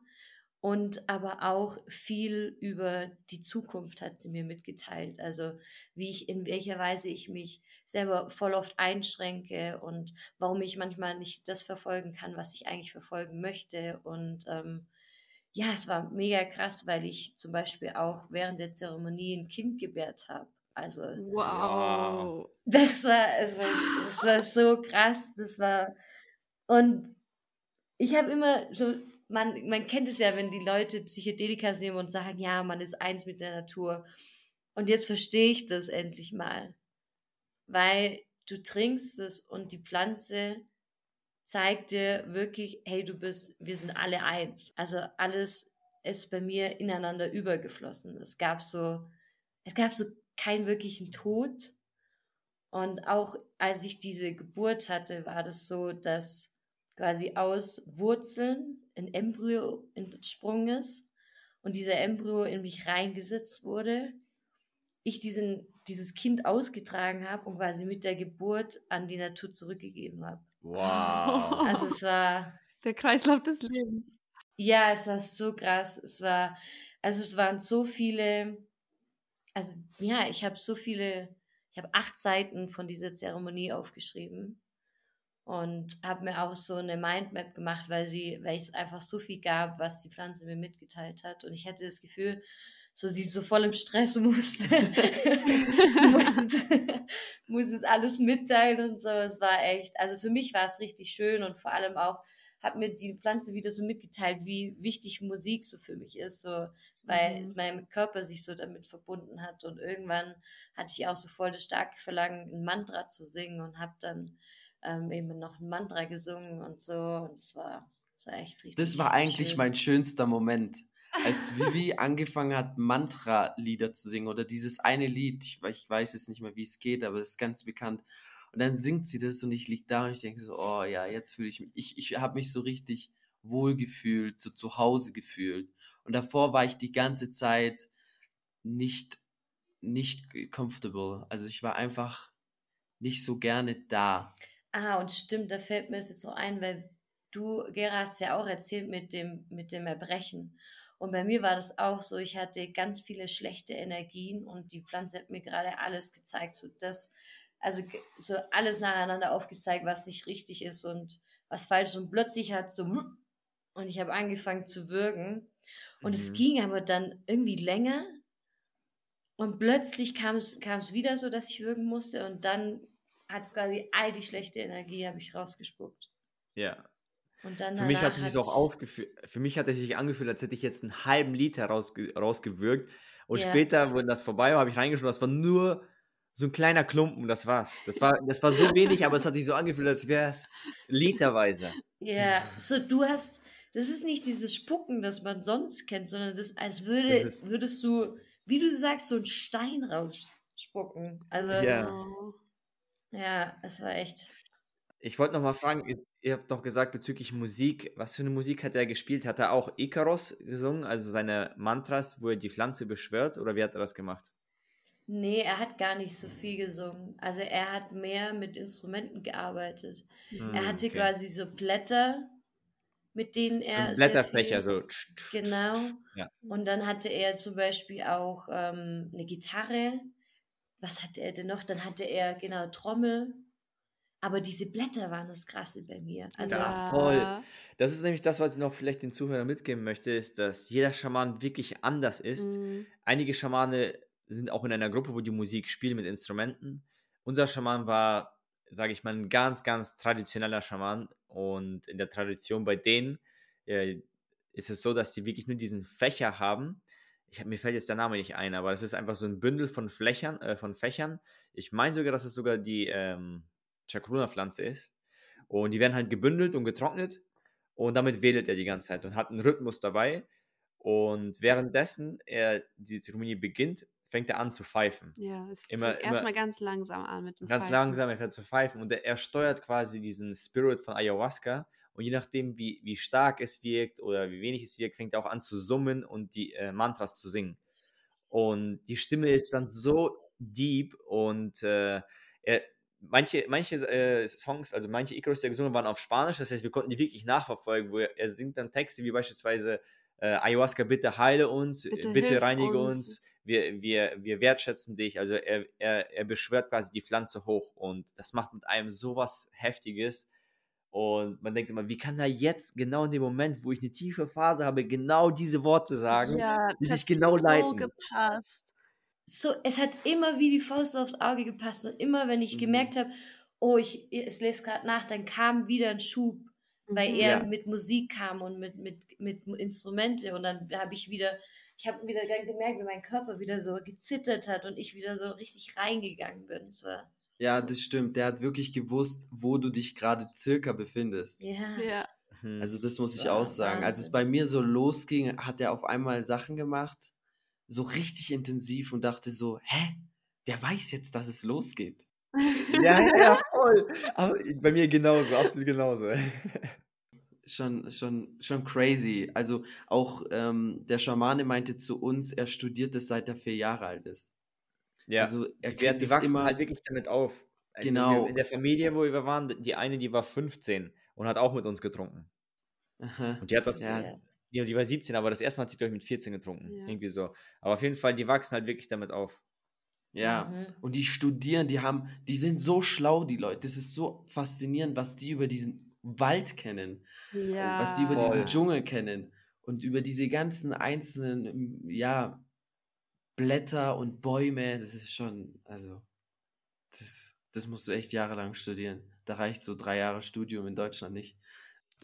und aber auch viel über die Zukunft hat sie mir mitgeteilt. Also wie ich, in welcher Weise ich mich selber voll oft einschränke und warum ich manchmal nicht das verfolgen kann, was ich eigentlich verfolgen möchte. Und ähm, ja, es war mega krass, weil ich zum Beispiel auch während der Zeremonie ein Kind gebärt habe. Also wow, das war, es war, das war so krass. Das war und ich habe immer so man, man kennt es ja, wenn die Leute Psychedelika nehmen und sagen, ja, man ist eins mit der Natur. Und jetzt verstehe ich das endlich mal. Weil du trinkst es und die Pflanze zeigt dir wirklich, hey, du bist, wir sind alle eins. Also alles ist bei mir ineinander übergeflossen. Es gab so, es gab so keinen wirklichen Tod. Und auch als ich diese Geburt hatte, war das so, dass quasi aus Wurzeln ein Embryo entsprungen ist und dieser Embryo in mich reingesetzt wurde, ich diesen, dieses Kind ausgetragen habe und quasi mit der Geburt an die Natur zurückgegeben habe. Wow. Also es war. Der Kreislauf des Lebens. Ja, es war so krass. Es war, also es waren so viele, also ja, ich habe so viele, ich habe acht Seiten von dieser Zeremonie aufgeschrieben und habe mir auch so eine Mindmap gemacht, weil sie, weil es einfach so viel gab, was die Pflanze mir mitgeteilt hat. Und ich hatte das Gefühl, so sie so voll im Stress musste, musste, musste es alles mitteilen und so. Es war echt, also für mich war es richtig schön und vor allem auch hat mir die Pflanze wieder so mitgeteilt, wie wichtig Musik so für mich ist, so weil mhm. mein Körper sich so damit verbunden hat und irgendwann hatte ich auch so voll das starke Verlangen, ein Mantra zu singen und habe dann ähm, eben noch ein Mantra gesungen und so. Und es war, war echt richtig. Das war eigentlich schön. mein schönster Moment. Als Vivi angefangen hat, Mantra-Lieder zu singen oder dieses eine Lied, ich, ich weiß jetzt nicht mehr, wie es geht, aber es ist ganz bekannt. Und dann singt sie das und ich liege da und ich denke so, oh ja, jetzt fühle ich mich, ich, ich habe mich so richtig wohl gefühlt, so zu Hause gefühlt. Und davor war ich die ganze Zeit nicht nicht comfortable. Also ich war einfach nicht so gerne da. Ah, und stimmt, da fällt mir jetzt so ein, weil du, Gera, hast ja auch erzählt mit dem, mit dem Erbrechen. Und bei mir war das auch so, ich hatte ganz viele schlechte Energien und die Pflanze hat mir gerade alles gezeigt, so das, also so alles nacheinander aufgezeigt, was nicht richtig ist und was falsch ist. Und plötzlich hat so, und ich habe angefangen zu würgen. Und mhm. es ging aber dann irgendwie länger. Und plötzlich kam es, kam es wieder so, dass ich würgen musste. Und dann hat es quasi all die schlechte Energie, habe ich rausgespuckt. Ja. Und dann für mich hat es sich auch ausgefühlt, für mich hat es sich angefühlt, als hätte ich jetzt einen halben Liter rausge rausgewürgt. Und ja. später, wenn das vorbei war, habe ich reingeschaut, das war nur so ein kleiner Klumpen, das war's. Das war, das war so wenig, aber es hat sich so angefühlt, als wäre es literweise. Ja, so du hast, das ist nicht dieses Spucken, das man sonst kennt, sondern das, als würde, würdest du, wie du sagst, so einen Stein rausspucken. Also, ja, ja es war echt. Ich wollte noch mal fragen, ihr, ihr habt noch gesagt bezüglich Musik, was für eine Musik hat er gespielt? Hat er auch Ikaros gesungen, also seine Mantras, wo er die Pflanze beschwört, oder wie hat er das gemacht? Nee, er hat gar nicht so viel gesungen. Also er hat mehr mit Instrumenten gearbeitet. Hm, er hatte okay. quasi so Blätter, mit denen er. Blätterfächer, so. Genau. Ja. Und dann hatte er zum Beispiel auch ähm, eine Gitarre. Was hatte er denn noch? Dann hatte er, genau, Trommel. Aber diese Blätter waren das Krasse bei mir. Also, ja, voll. Das ist nämlich das, was ich noch vielleicht den Zuhörern mitgeben möchte, ist, dass jeder Schaman wirklich anders ist. Mhm. Einige Schamane sind auch in einer Gruppe, wo die Musik spielen mit Instrumenten. Unser Schaman war, sage ich mal, ein ganz, ganz traditioneller Schaman. Und in der Tradition bei denen äh, ist es so, dass sie wirklich nur diesen Fächer haben. Ich mir fällt jetzt der Name nicht ein, aber es ist einfach so ein Bündel von Flächern, äh, von Fächern. Ich meine sogar, dass es sogar die ähm, Chakruna-Pflanze ist. Und die werden halt gebündelt und getrocknet. Und damit wedelt er die ganze Zeit und hat einen Rhythmus dabei. Und währenddessen er die Zeremonie beginnt, fängt er an zu pfeifen. Ja, es immer, fängt erstmal ganz langsam an mit dem Ganz Pfeifen. langsam, er fährt zu pfeifen und er, er, steuert quasi diesen Spirit von Ayahuasca und je nachdem, wie, wie stark es wirkt oder wie wenig es wirkt, fängt er auch an zu summen und die äh, Mantras zu singen. Und die Stimme ist dann so deep und äh, er, manche, manche äh, Songs, also manche Icarus, der gesungen waren auf Spanisch, das heißt, wir konnten die wirklich nachverfolgen, wo er, er singt dann Texte wie beispielsweise äh, Ayahuasca, bitte heile uns, bitte, bitte reinige uns, uns wir, wir, wir wertschätzen dich. Also er, er, er beschwört quasi die Pflanze hoch und das macht mit einem sowas Heftiges. Und man denkt immer, wie kann er jetzt genau in dem Moment, wo ich eine tiefe Phase habe, genau diese Worte sagen, ja, die sich genau so leiten. Gepasst. So, es hat immer wie die Faust aufs Auge gepasst und immer, wenn ich mhm. gemerkt habe, oh, ich es lese gerade nach, dann kam wieder ein Schub, weil mhm. er ja. mit Musik kam und mit, mit, mit Instrumente und dann habe ich wieder ich habe wieder gemerkt, wie mein Körper wieder so gezittert hat und ich wieder so richtig reingegangen bin. So. Ja, das stimmt. Der hat wirklich gewusst, wo du dich gerade circa befindest. Ja. ja. Mhm. Also das muss ich auch sagen. Als es bei mir so losging, hat er auf einmal Sachen gemacht, so richtig intensiv und dachte so, hä? Der weiß jetzt, dass es losgeht. ja, ja, voll. Aber bei mir genauso, absolut genauso schon, schon, schon crazy. Also auch ähm, der Schamane meinte zu uns, er studiert es seit er vier Jahre alt ist. Ja, also er die, die wachsen immer, halt wirklich damit auf. Also genau. In der Familie, wo wir waren, die eine, die war 15 und hat auch mit uns getrunken. Aha. Und die hat das, ja. die, die war 17, aber das erste Mal hat sie, glaube ich, mit 14 getrunken. Ja. Irgendwie so. Aber auf jeden Fall, die wachsen halt wirklich damit auf. Ja, mhm. und die studieren, die haben, die sind so schlau, die Leute. Das ist so faszinierend, was die über diesen Wald kennen, ja, was sie über voll. diesen Dschungel kennen und über diese ganzen einzelnen, ja, Blätter und Bäume, das ist schon, also, das, das musst du echt jahrelang studieren. Da reicht so drei Jahre Studium in Deutschland nicht.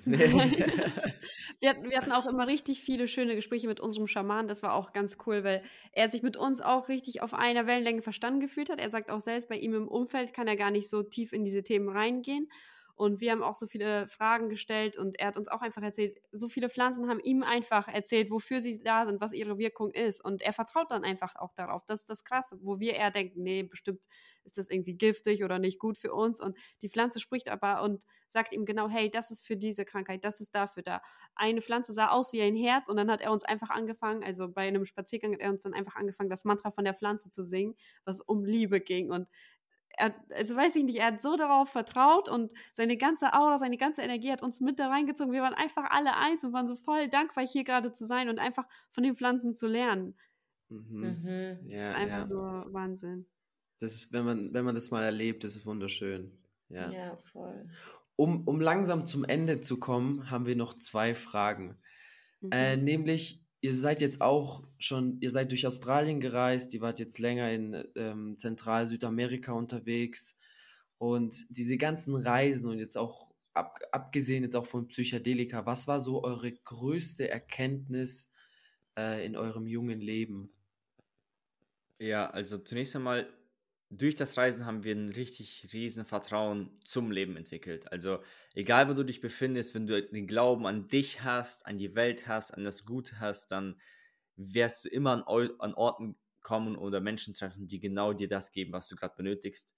wir, hatten, wir hatten auch immer richtig viele schöne Gespräche mit unserem Schaman. Das war auch ganz cool, weil er sich mit uns auch richtig auf einer Wellenlänge verstanden gefühlt hat. Er sagt auch selbst, bei ihm im Umfeld kann er gar nicht so tief in diese Themen reingehen. Und wir haben auch so viele Fragen gestellt und er hat uns auch einfach erzählt, so viele Pflanzen haben ihm einfach erzählt, wofür sie da sind, was ihre Wirkung ist. Und er vertraut dann einfach auch darauf. Das ist das Krasse, wo wir eher denken, nee, bestimmt ist das irgendwie giftig oder nicht gut für uns. Und die Pflanze spricht aber und sagt ihm genau, hey, das ist für diese Krankheit, das ist dafür da. Eine Pflanze sah aus wie ein Herz und dann hat er uns einfach angefangen, also bei einem Spaziergang hat er uns dann einfach angefangen, das Mantra von der Pflanze zu singen, was um Liebe ging. Und er, also weiß ich nicht, er hat so darauf vertraut und seine ganze Aura, seine ganze Energie hat uns mit da reingezogen. Wir waren einfach alle eins und waren so voll dankbar, hier gerade zu sein und einfach von den Pflanzen zu lernen. Mhm. Mhm. Das Ja, ist einfach ja. nur Wahnsinn. Das ist, wenn man, wenn man das mal erlebt, das ist wunderschön. Ja, Ja. voll. Um, um langsam zum Ende zu kommen, haben wir noch zwei Fragen. Mhm. Äh, nämlich, ihr seid jetzt auch schon, ihr seid durch Australien gereist, ihr wart jetzt länger in ähm, Zentral-Südamerika unterwegs und diese ganzen Reisen und jetzt auch, ab, abgesehen jetzt auch von Psychedelika, was war so eure größte Erkenntnis äh, in eurem jungen Leben? Ja, also zunächst einmal, durch das Reisen haben wir ein richtig riesen Vertrauen zum Leben entwickelt. Also egal, wo du dich befindest, wenn du den Glauben an dich hast, an die Welt hast, an das Gute hast, dann wirst du immer an, an Orten kommen oder Menschen treffen, die genau dir das geben, was du gerade benötigst.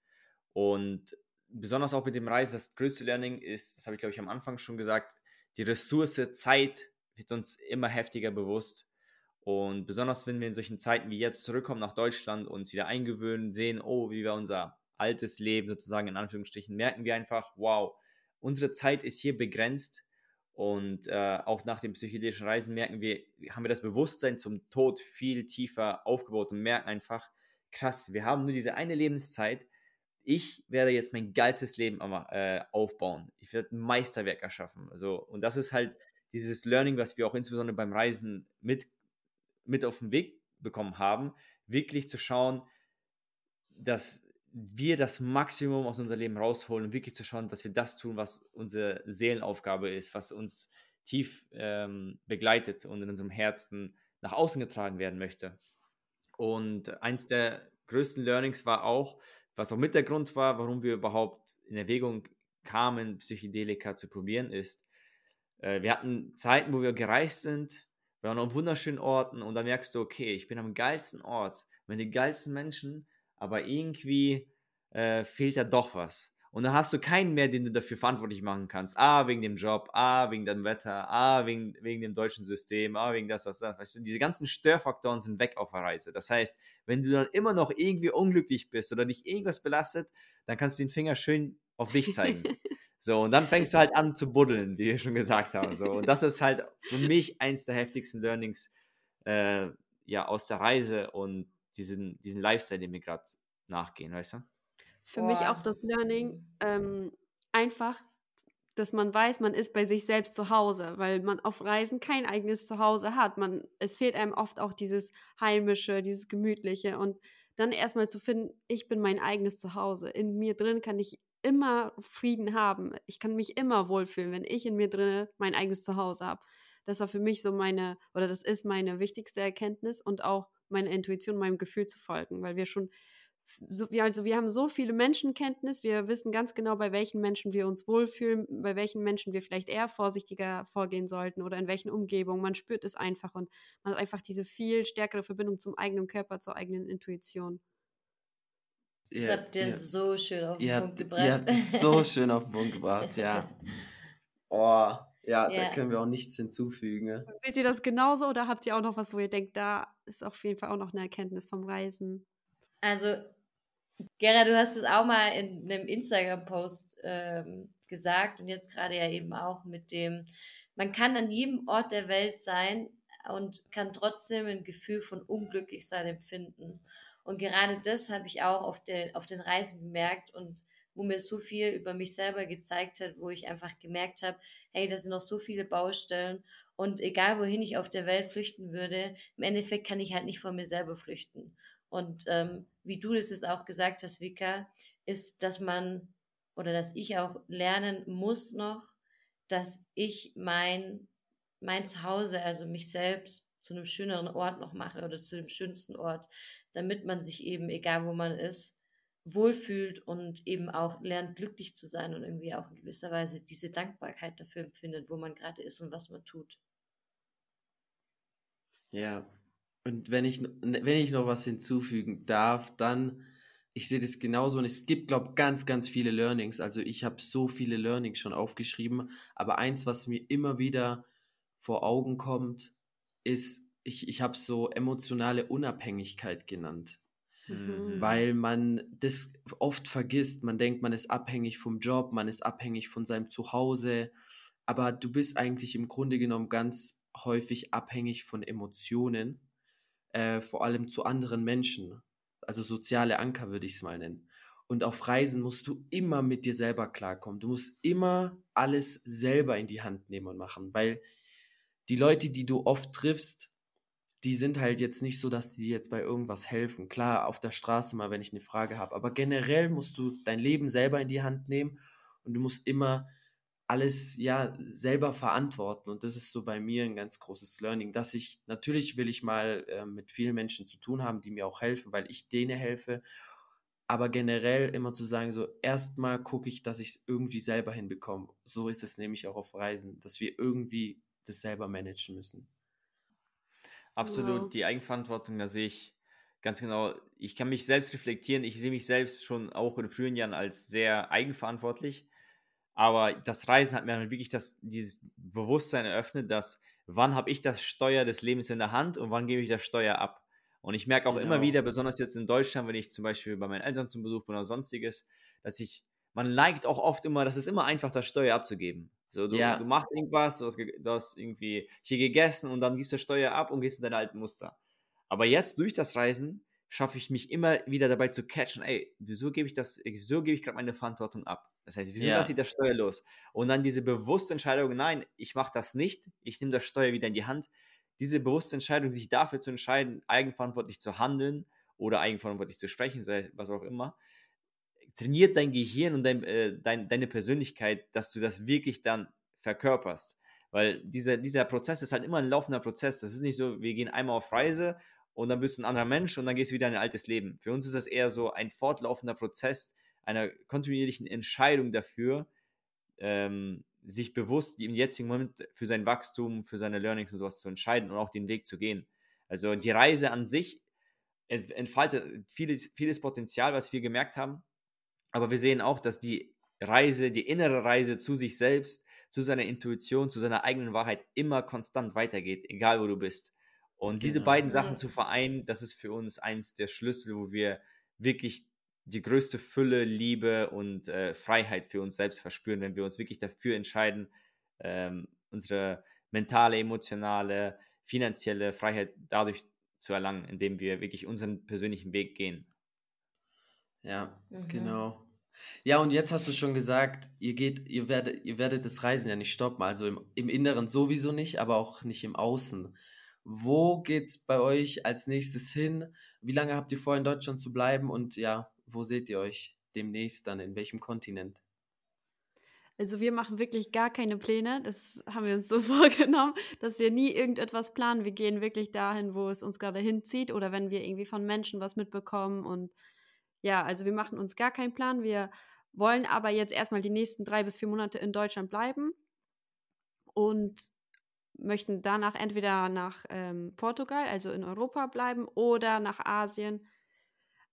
Und besonders auch mit dem Reisen, das größte Learning ist, das habe ich glaube ich am Anfang schon gesagt, die Ressource Zeit wird uns immer heftiger bewusst. Und besonders wenn wir in solchen Zeiten wie jetzt zurückkommen nach Deutschland, uns wieder eingewöhnen, sehen, oh, wie wir unser altes Leben sozusagen in Anführungsstrichen, merken wir einfach, wow, unsere Zeit ist hier begrenzt. Und äh, auch nach den psychedelischen Reisen merken wir, haben wir das Bewusstsein zum Tod viel tiefer aufgebaut und merken einfach, krass, wir haben nur diese eine Lebenszeit. Ich werde jetzt mein geilstes Leben äh, aufbauen. Ich werde ein Meisterwerk erschaffen. Also, und das ist halt dieses Learning, was wir auch insbesondere beim Reisen mit mit auf den Weg bekommen haben, wirklich zu schauen, dass wir das Maximum aus unserem Leben rausholen und wirklich zu schauen, dass wir das tun, was unsere Seelenaufgabe ist, was uns tief ähm, begleitet und in unserem Herzen nach außen getragen werden möchte. Und eins der größten Learnings war auch, was auch mit der Grund war, warum wir überhaupt in Erwägung kamen, Psychedelika zu probieren, ist, äh, wir hatten Zeiten, wo wir gereist sind, wir waren auf wunderschönen Orten und dann merkst du, okay, ich bin am geilsten Ort, mit den geilsten Menschen, aber irgendwie äh, fehlt da doch was. Und dann hast du keinen mehr, den du dafür verantwortlich machen kannst. Ah, wegen dem Job, ah, wegen dem Wetter, ah, wegen, wegen dem deutschen System, ah, wegen das, das, das. Weißt du, diese ganzen Störfaktoren sind weg auf der Reise. Das heißt, wenn du dann immer noch irgendwie unglücklich bist oder dich irgendwas belastet, dann kannst du den Finger schön auf dich zeigen. So, und dann fängst du halt an zu buddeln, wie wir schon gesagt haben. So. Und das ist halt für mich eins der heftigsten Learnings äh, ja, aus der Reise und diesen, diesen Lifestyle, den wir gerade nachgehen, weißt du? Für mich Boah. auch das Learning, ähm, einfach, dass man weiß, man ist bei sich selbst zu Hause, weil man auf Reisen kein eigenes Zuhause hat. Man, es fehlt einem oft auch dieses Heimische, dieses Gemütliche und dann erstmal zu finden, ich bin mein eigenes Zuhause. In mir drin kann ich immer Frieden haben. Ich kann mich immer wohlfühlen, wenn ich in mir drin mein eigenes Zuhause habe. Das war für mich so meine, oder das ist meine wichtigste Erkenntnis und auch meine Intuition, meinem Gefühl zu folgen, weil wir schon so, wir, also wir haben so viele Menschenkenntnis, wir wissen ganz genau, bei welchen Menschen wir uns wohlfühlen, bei welchen Menschen wir vielleicht eher vorsichtiger vorgehen sollten oder in welchen Umgebungen. Man spürt es einfach und man hat einfach diese viel stärkere Verbindung zum eigenen Körper, zur eigenen Intuition. Das Ihr- habt ihr ihr- so schön auf den Ihr Punkt habt, gebracht. ihr habt es so schön auf den Punkt gebracht, ja. Oh, ja, da Ja. können wir auch nichts hinzufügen. ne? Seht ihr das genauso oder habt ihr auch noch was, wo ihr denkt, da ist auf jeden Fall auch noch eine Erkenntnis vom Reisen? Also, Gera, du hast es auch mal in einem Instagram-Post ähm, gesagt und jetzt gerade ja eben auch mit dem, man kann an jedem Ort der Welt sein und kann trotzdem ein Gefühl von Unglücklichsein empfinden. Und gerade das habe ich auch auf, der, auf den Reisen gemerkt und wo mir so viel über mich selber gezeigt hat, wo ich einfach gemerkt habe, hey, da sind noch so viele Baustellen und egal wohin ich auf der Welt flüchten würde, im Endeffekt kann ich halt nicht vor mir selber flüchten. Und ähm, wie du das jetzt auch gesagt hast, Vika, ist, dass man oder dass ich auch lernen muss noch, dass ich mein, mein Zuhause, also mich selbst, zu einem schöneren Ort noch mache oder zu dem schönsten Ort, damit man sich eben, egal wo man ist, wohlfühlt und eben auch lernt, glücklich zu sein und irgendwie auch in gewisser Weise diese Dankbarkeit dafür empfindet, wo man gerade ist und was man tut. Ja, und wenn ich, wenn ich noch was hinzufügen darf, dann, ich sehe das genauso und es gibt, glaube ich, ganz, ganz viele Learnings. Also ich habe so viele Learnings schon aufgeschrieben, aber eins, was mir immer wieder vor Augen kommt, ist, ich, ich habe so emotionale Unabhängigkeit genannt. Mhm. Weil man das oft vergisst. Man denkt, man ist abhängig vom Job, man ist abhängig von seinem Zuhause. Aber du bist eigentlich im Grunde genommen ganz häufig abhängig von Emotionen, äh, vor allem zu anderen Menschen. Also soziale Anker würde ich es mal nennen. Und auf Reisen musst du immer mit dir selber klarkommen. Du musst immer alles selber in die Hand nehmen und machen, weil die Leute, die du oft triffst, die sind halt jetzt nicht so, dass die jetzt bei irgendwas helfen. Klar, auf der Straße mal, wenn ich eine Frage habe. Aber generell musst du dein Leben selber in die Hand nehmen und du musst immer alles ja selber verantworten. Und das ist so bei mir ein ganz großes Learning, dass ich natürlich will ich mal äh, mit vielen Menschen zu tun haben, die mir auch helfen, weil ich denen helfe. Aber generell immer zu sagen, so erstmal gucke ich, dass ich es irgendwie selber hinbekomme. So ist es nämlich auch auf Reisen, dass wir irgendwie das selber managen müssen. Absolut, wow. die Eigenverantwortung, da sehe ich ganz genau. Ich kann mich selbst reflektieren. Ich sehe mich selbst schon auch in frühen Jahren als sehr eigenverantwortlich. Aber das Reisen hat mir dann wirklich das, dieses Bewusstsein eröffnet, dass wann habe ich das Steuer des Lebens in der Hand und wann gebe ich das Steuer ab. Und ich merke auch genau. immer wieder, besonders jetzt in Deutschland, wenn ich zum Beispiel bei meinen Eltern zum Besuch bin oder sonstiges, dass ich, man neigt auch oft immer, dass es immer einfach das Steuer abzugeben. So, du, ja. du machst irgendwas, du hast, du hast, irgendwie hier gegessen und dann gibst du Steuer ab und gehst in deine alten Muster. Aber jetzt durch das Reisen schaffe ich mich immer wieder dabei zu catchen, ey, wieso gebe ich das, wieso gebe ich gerade meine Verantwortung ab? Das heißt, wieso ja. lasse ich das Steuer los? Und dann diese bewusste Entscheidung, nein, ich mache das nicht, ich nehme das Steuer wieder in die Hand. Diese bewusste Entscheidung, sich dafür zu entscheiden, eigenverantwortlich zu handeln oder eigenverantwortlich zu sprechen, sei was auch immer, trainiert dein Gehirn und dein, äh, dein, deine Persönlichkeit, dass du das wirklich dann verkörperst. Weil dieser, dieser Prozess ist halt immer ein laufender Prozess. Das ist nicht so, wir gehen einmal auf Reise und dann bist du ein anderer Mensch und dann gehst du wieder in ein altes Leben. Für uns ist das eher so ein fortlaufender Prozess einer kontinuierlichen Entscheidung dafür, ähm, sich bewusst im jetzigen Moment für sein Wachstum, für seine Learnings und sowas zu entscheiden und auch den Weg zu gehen. Also die Reise an sich entfaltet vieles, vieles Potenzial, was wir gemerkt haben. Aber wir sehen auch, dass die Reise, die innere Reise zu sich selbst, zu seiner Intuition, zu seiner eigenen Wahrheit immer konstant weitergeht, egal wo du bist. Und genau. diese beiden Sachen zu vereinen, das ist für uns eins der Schlüssel, wo wir wirklich die größte Fülle, Liebe und äh, Freiheit für uns selbst verspüren, wenn wir uns wirklich dafür entscheiden, ähm, unsere mentale, emotionale, finanzielle Freiheit dadurch zu erlangen, indem wir wirklich unseren persönlichen Weg gehen. Ja, mhm. genau. Ja, und jetzt hast du schon gesagt, ihr geht, ihr werdet, ihr werdet das Reisen ja nicht stoppen, also im, im Inneren sowieso nicht, aber auch nicht im Außen. Wo geht's bei euch als nächstes hin? Wie lange habt ihr vor, in Deutschland zu bleiben? Und ja, wo seht ihr euch demnächst dann? In welchem Kontinent? Also wir machen wirklich gar keine Pläne. Das haben wir uns so vorgenommen, dass wir nie irgendetwas planen. Wir gehen wirklich dahin, wo es uns gerade hinzieht oder wenn wir irgendwie von Menschen was mitbekommen und ja, also wir machen uns gar keinen Plan. Wir wollen aber jetzt erstmal die nächsten drei bis vier Monate in Deutschland bleiben und möchten danach entweder nach ähm, Portugal, also in Europa bleiben, oder nach Asien.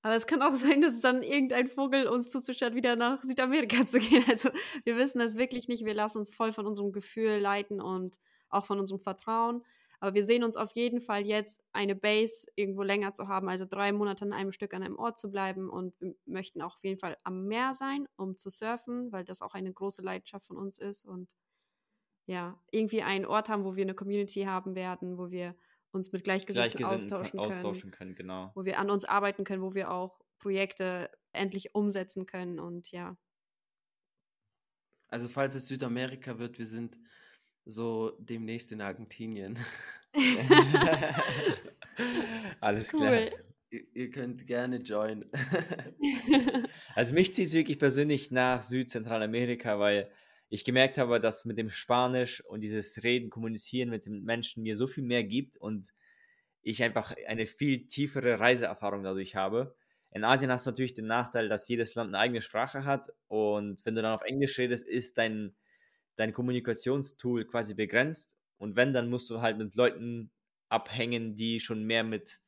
Aber es kann auch sein, dass dann irgendein Vogel uns zuzustatt, wieder nach Südamerika zu gehen. Also wir wissen das wirklich nicht. Wir lassen uns voll von unserem Gefühl leiten und auch von unserem Vertrauen. Aber wir sehen uns auf jeden Fall jetzt, eine Base irgendwo länger zu haben, also drei Monate an einem Stück an einem Ort zu bleiben und wir möchten auch auf jeden Fall am Meer sein, um zu surfen, weil das auch eine große Leidenschaft von uns ist und ja, irgendwie einen Ort haben, wo wir eine Community haben werden, wo wir uns mit Gleichgesinnten, Gleichgesinnten austauschen, austauschen können, genau. Wo wir an uns arbeiten können, wo wir auch Projekte endlich umsetzen können und ja. Also falls es Südamerika wird, wir sind so demnächst in Argentinien. Alles cool. klar. Ihr, ihr könnt gerne joinen. also mich zieht es wirklich persönlich nach Südzentralamerika, weil ich gemerkt habe, dass mit dem Spanisch und dieses Reden, Kommunizieren mit den Menschen mir so viel mehr gibt und ich einfach eine viel tiefere Reiseerfahrung dadurch habe. in Asien hast du natürlich den Nachteil, dass jedes Land eine eigene Sprache hat und wenn du dann auf Englisch redest, ist dein, dein Kommunikationstool quasi begrenzt und wenn, dann musst du halt mit Leuten abhängen, die schon mehr mit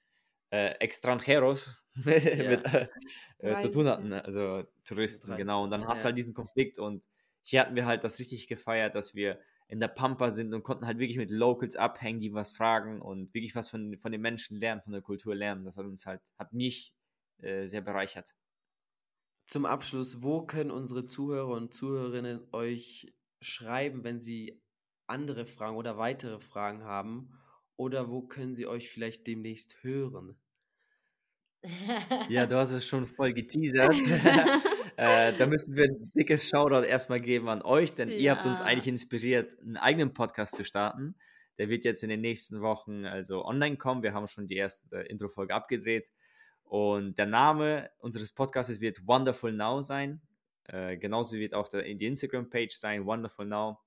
äh, Extranjeros ja. mit, äh, äh, zu tun hatten, ne? also Touristen, genau. Und dann hast du halt diesen Konflikt und hier hatten wir halt das richtig gefeiert, dass wir in der Pampa sind und konnten halt wirklich mit Locals abhängen, die was fragen und wirklich was von, von den Menschen lernen, von der Kultur lernen. Das hat uns halt, hat mich äh, sehr bereichert. Zum Abschluss, wo können unsere Zuhörer und Zuhörerinnen euch schreiben, wenn sie andere Fragen oder weitere Fragen haben? Oder wo können sie euch vielleicht demnächst hören? Ja, du hast es schon voll geteasert. äh, da müssen wir ein dickes Shoutout erstmal geben an euch, denn ja. ihr habt uns eigentlich inspiriert, einen eigenen Podcast zu starten. Der wird jetzt in den nächsten Wochen also online kommen. Wir haben schon die erste Intro-Folge abgedreht. Und der Name unseres Podcasts wird Wonderful Now sein. Äh, genauso wird auch die Instagram-Page sein, Wonderful Now.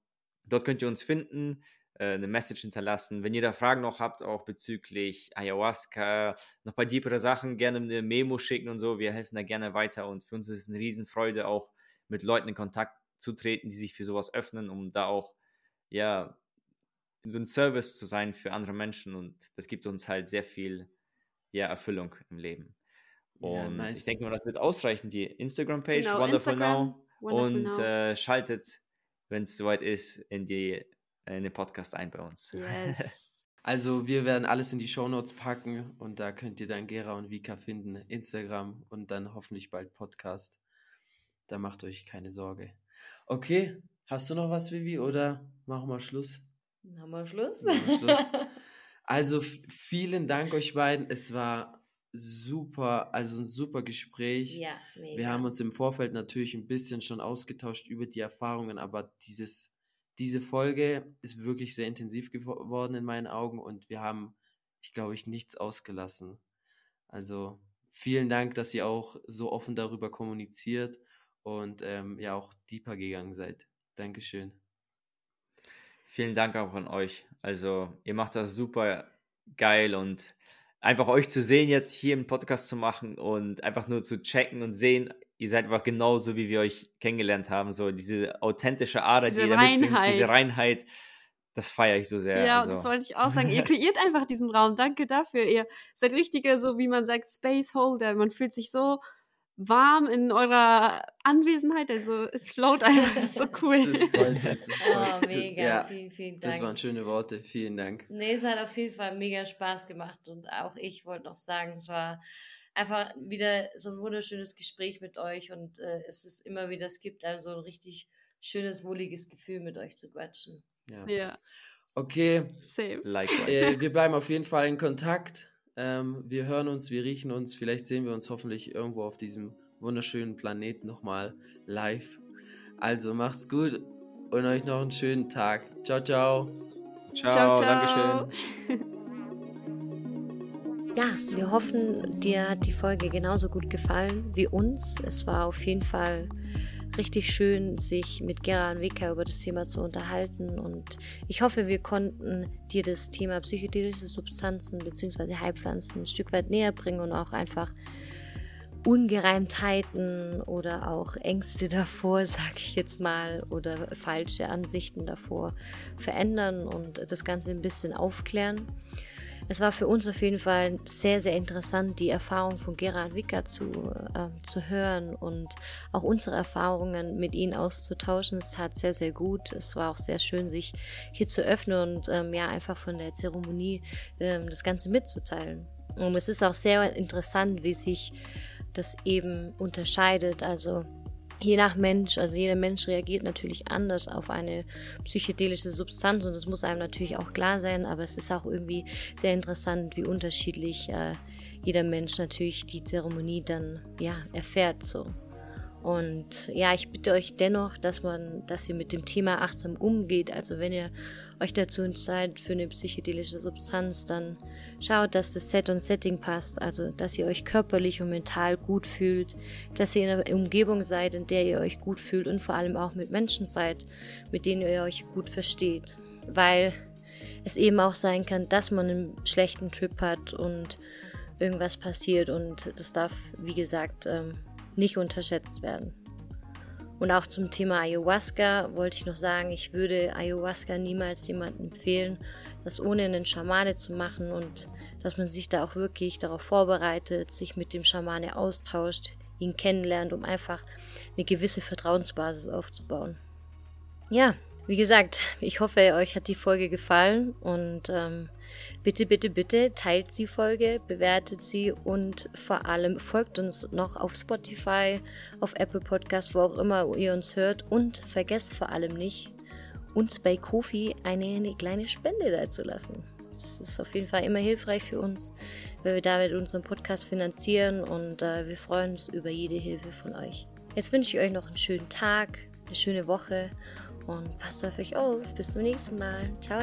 Dort könnt ihr uns finden. Äh, eine Message hinterlassen. Wenn ihr da Fragen noch habt, auch bezüglich Ayahuasca, noch ein paar deepere Sachen, gerne eine Memo schicken und so. Wir helfen da gerne weiter und für uns ist es eine Riesenfreude, auch mit Leuten in Kontakt zu treten, die sich für sowas öffnen, um da auch, ja, so ein Service zu sein für andere Menschen und das gibt uns halt sehr viel, ja, Erfüllung im Leben. Und ja, nice. ich denke mal, das wird ausreichen, die Instagram-Page, genau, Wonderful Instagram, Now, Wonderful und Now. Äh, schaltet, wenn es soweit ist, in die in den Podcast ein bei uns. Yes. Also wir werden alles in die Shownotes packen und da könnt ihr dann Gera und Vika finden, Instagram und dann hoffentlich bald Podcast. Da macht euch keine Sorge. Okay, hast du noch was, Vivi, oder machen wir Schluss? Machen wir Schluss. Machen wir Schluss. also vielen Dank euch beiden. Es war super, also ein super Gespräch. Ja, mega. Wir haben uns im Vorfeld natürlich ein bisschen schon ausgetauscht über die Erfahrungen, aber dieses diese Folge ist wirklich sehr intensiv geworden in meinen Augen und wir haben, ich glaube ich, nichts ausgelassen. Also vielen Dank, dass ihr auch so offen darüber kommuniziert und ähm, ja auch deeper gegangen seid. Dankeschön. Vielen Dank auch an euch. Also ihr macht das super geil und einfach euch zu sehen, jetzt hier im Podcast zu machen und einfach nur zu checken und sehen, ihr seid einfach genauso, wie wir euch kennengelernt haben. So diese authentische Ader, diese die ihr Reinheit. diese Reinheit, das feiere ich so sehr. Ja, also. das wollte ich auch sagen. Ihr kreiert einfach diesen Raum. Danke dafür. Ihr seid richtige, so wie man sagt, Space Holder. Man fühlt sich so warm in eurer Anwesenheit. Also es float einfach, das ist so cool. Das freut uns. Oh, mega. Ja, vielen, vielen Dank. Das waren schöne Worte. Vielen Dank. Nee, es hat auf jeden Fall mega Spaß gemacht und auch ich wollte noch sagen, es war einfach wieder so ein wunderschönes Gespräch mit euch und äh, es ist immer wieder, es gibt einem so ein richtig schönes, wohliges Gefühl, mit euch zu quatschen. Ja. ja. Okay. Same. Äh, wir bleiben auf jeden Fall in Kontakt. Ähm, wir hören uns, wir riechen uns. Vielleicht sehen wir uns hoffentlich irgendwo auf diesem wunderschönen Planeten nochmal live. Also macht's gut und euch noch einen schönen Tag. Ciao, ciao. Ciao, ciao, ciao. Dankeschön. Ja, wir hoffen, dir hat die Folge genauso gut gefallen wie uns. Es war auf jeden Fall richtig schön, sich mit Gera und Vika über das Thema zu unterhalten. Und ich hoffe, wir konnten dir das Thema psychedelische Substanzen bzw. Heilpflanzen ein Stück weit näher bringen und auch einfach Ungereimtheiten oder auch Ängste davor, sag ich jetzt mal, oder falsche Ansichten davor verändern und das Ganze ein bisschen aufklären. Es war für uns auf jeden Fall sehr, sehr interessant, die Erfahrung von Gerard Wicker zu, äh, zu hören und auch unsere Erfahrungen mit ihnen auszutauschen. Es tat sehr, sehr gut. Es war auch sehr schön, sich hier zu öffnen und ähm, ja, einfach von der Zeremonie ähm, das Ganze mitzuteilen. Und es ist auch sehr interessant, wie sich das eben unterscheidet. Also je nach Mensch, also jeder Mensch reagiert natürlich anders auf eine psychedelische Substanz und das muss einem natürlich auch klar sein, aber es ist auch irgendwie sehr interessant, wie unterschiedlich äh, jeder Mensch natürlich die Zeremonie dann ja erfährt so. Und ja, ich bitte euch dennoch, dass man, dass ihr mit dem Thema achtsam umgeht. Also wenn ihr euch dazu entscheidet für eine psychedelische Substanz, dann schaut, dass das Set und Setting passt. Also dass ihr euch körperlich und mental gut fühlt, dass ihr in einer Umgebung seid, in der ihr euch gut fühlt und vor allem auch mit Menschen seid, mit denen ihr euch gut versteht. Weil es eben auch sein kann, dass man einen schlechten Trip hat und irgendwas passiert und das darf, wie gesagt, ähm, nicht unterschätzt werden. Und auch zum Thema Ayahuasca wollte ich noch sagen, ich würde Ayahuasca niemals jemandem empfehlen, das ohne einen Schamane zu machen und dass man sich da auch wirklich darauf vorbereitet, sich mit dem Schamane austauscht, ihn kennenlernt, um einfach eine gewisse Vertrauensbasis aufzubauen. Ja, wie gesagt, ich hoffe, euch hat die Folge gefallen und ähm, bitte, bitte, bitte teilt die Folge, bewertet sie und vor allem folgt uns noch auf Spotify, auf Apple Podcast, wo auch immer ihr uns hört und vergesst vor allem nicht, uns bei Kofi eine, eine kleine Spende dazulassen. Das ist auf jeden Fall immer hilfreich für uns, weil wir damit unseren Podcast finanzieren und äh, wir freuen uns über jede Hilfe von euch. Jetzt wünsche ich euch noch einen schönen Tag, eine schöne Woche und passt auf euch auf. Bis zum nächsten Mal. Ciao.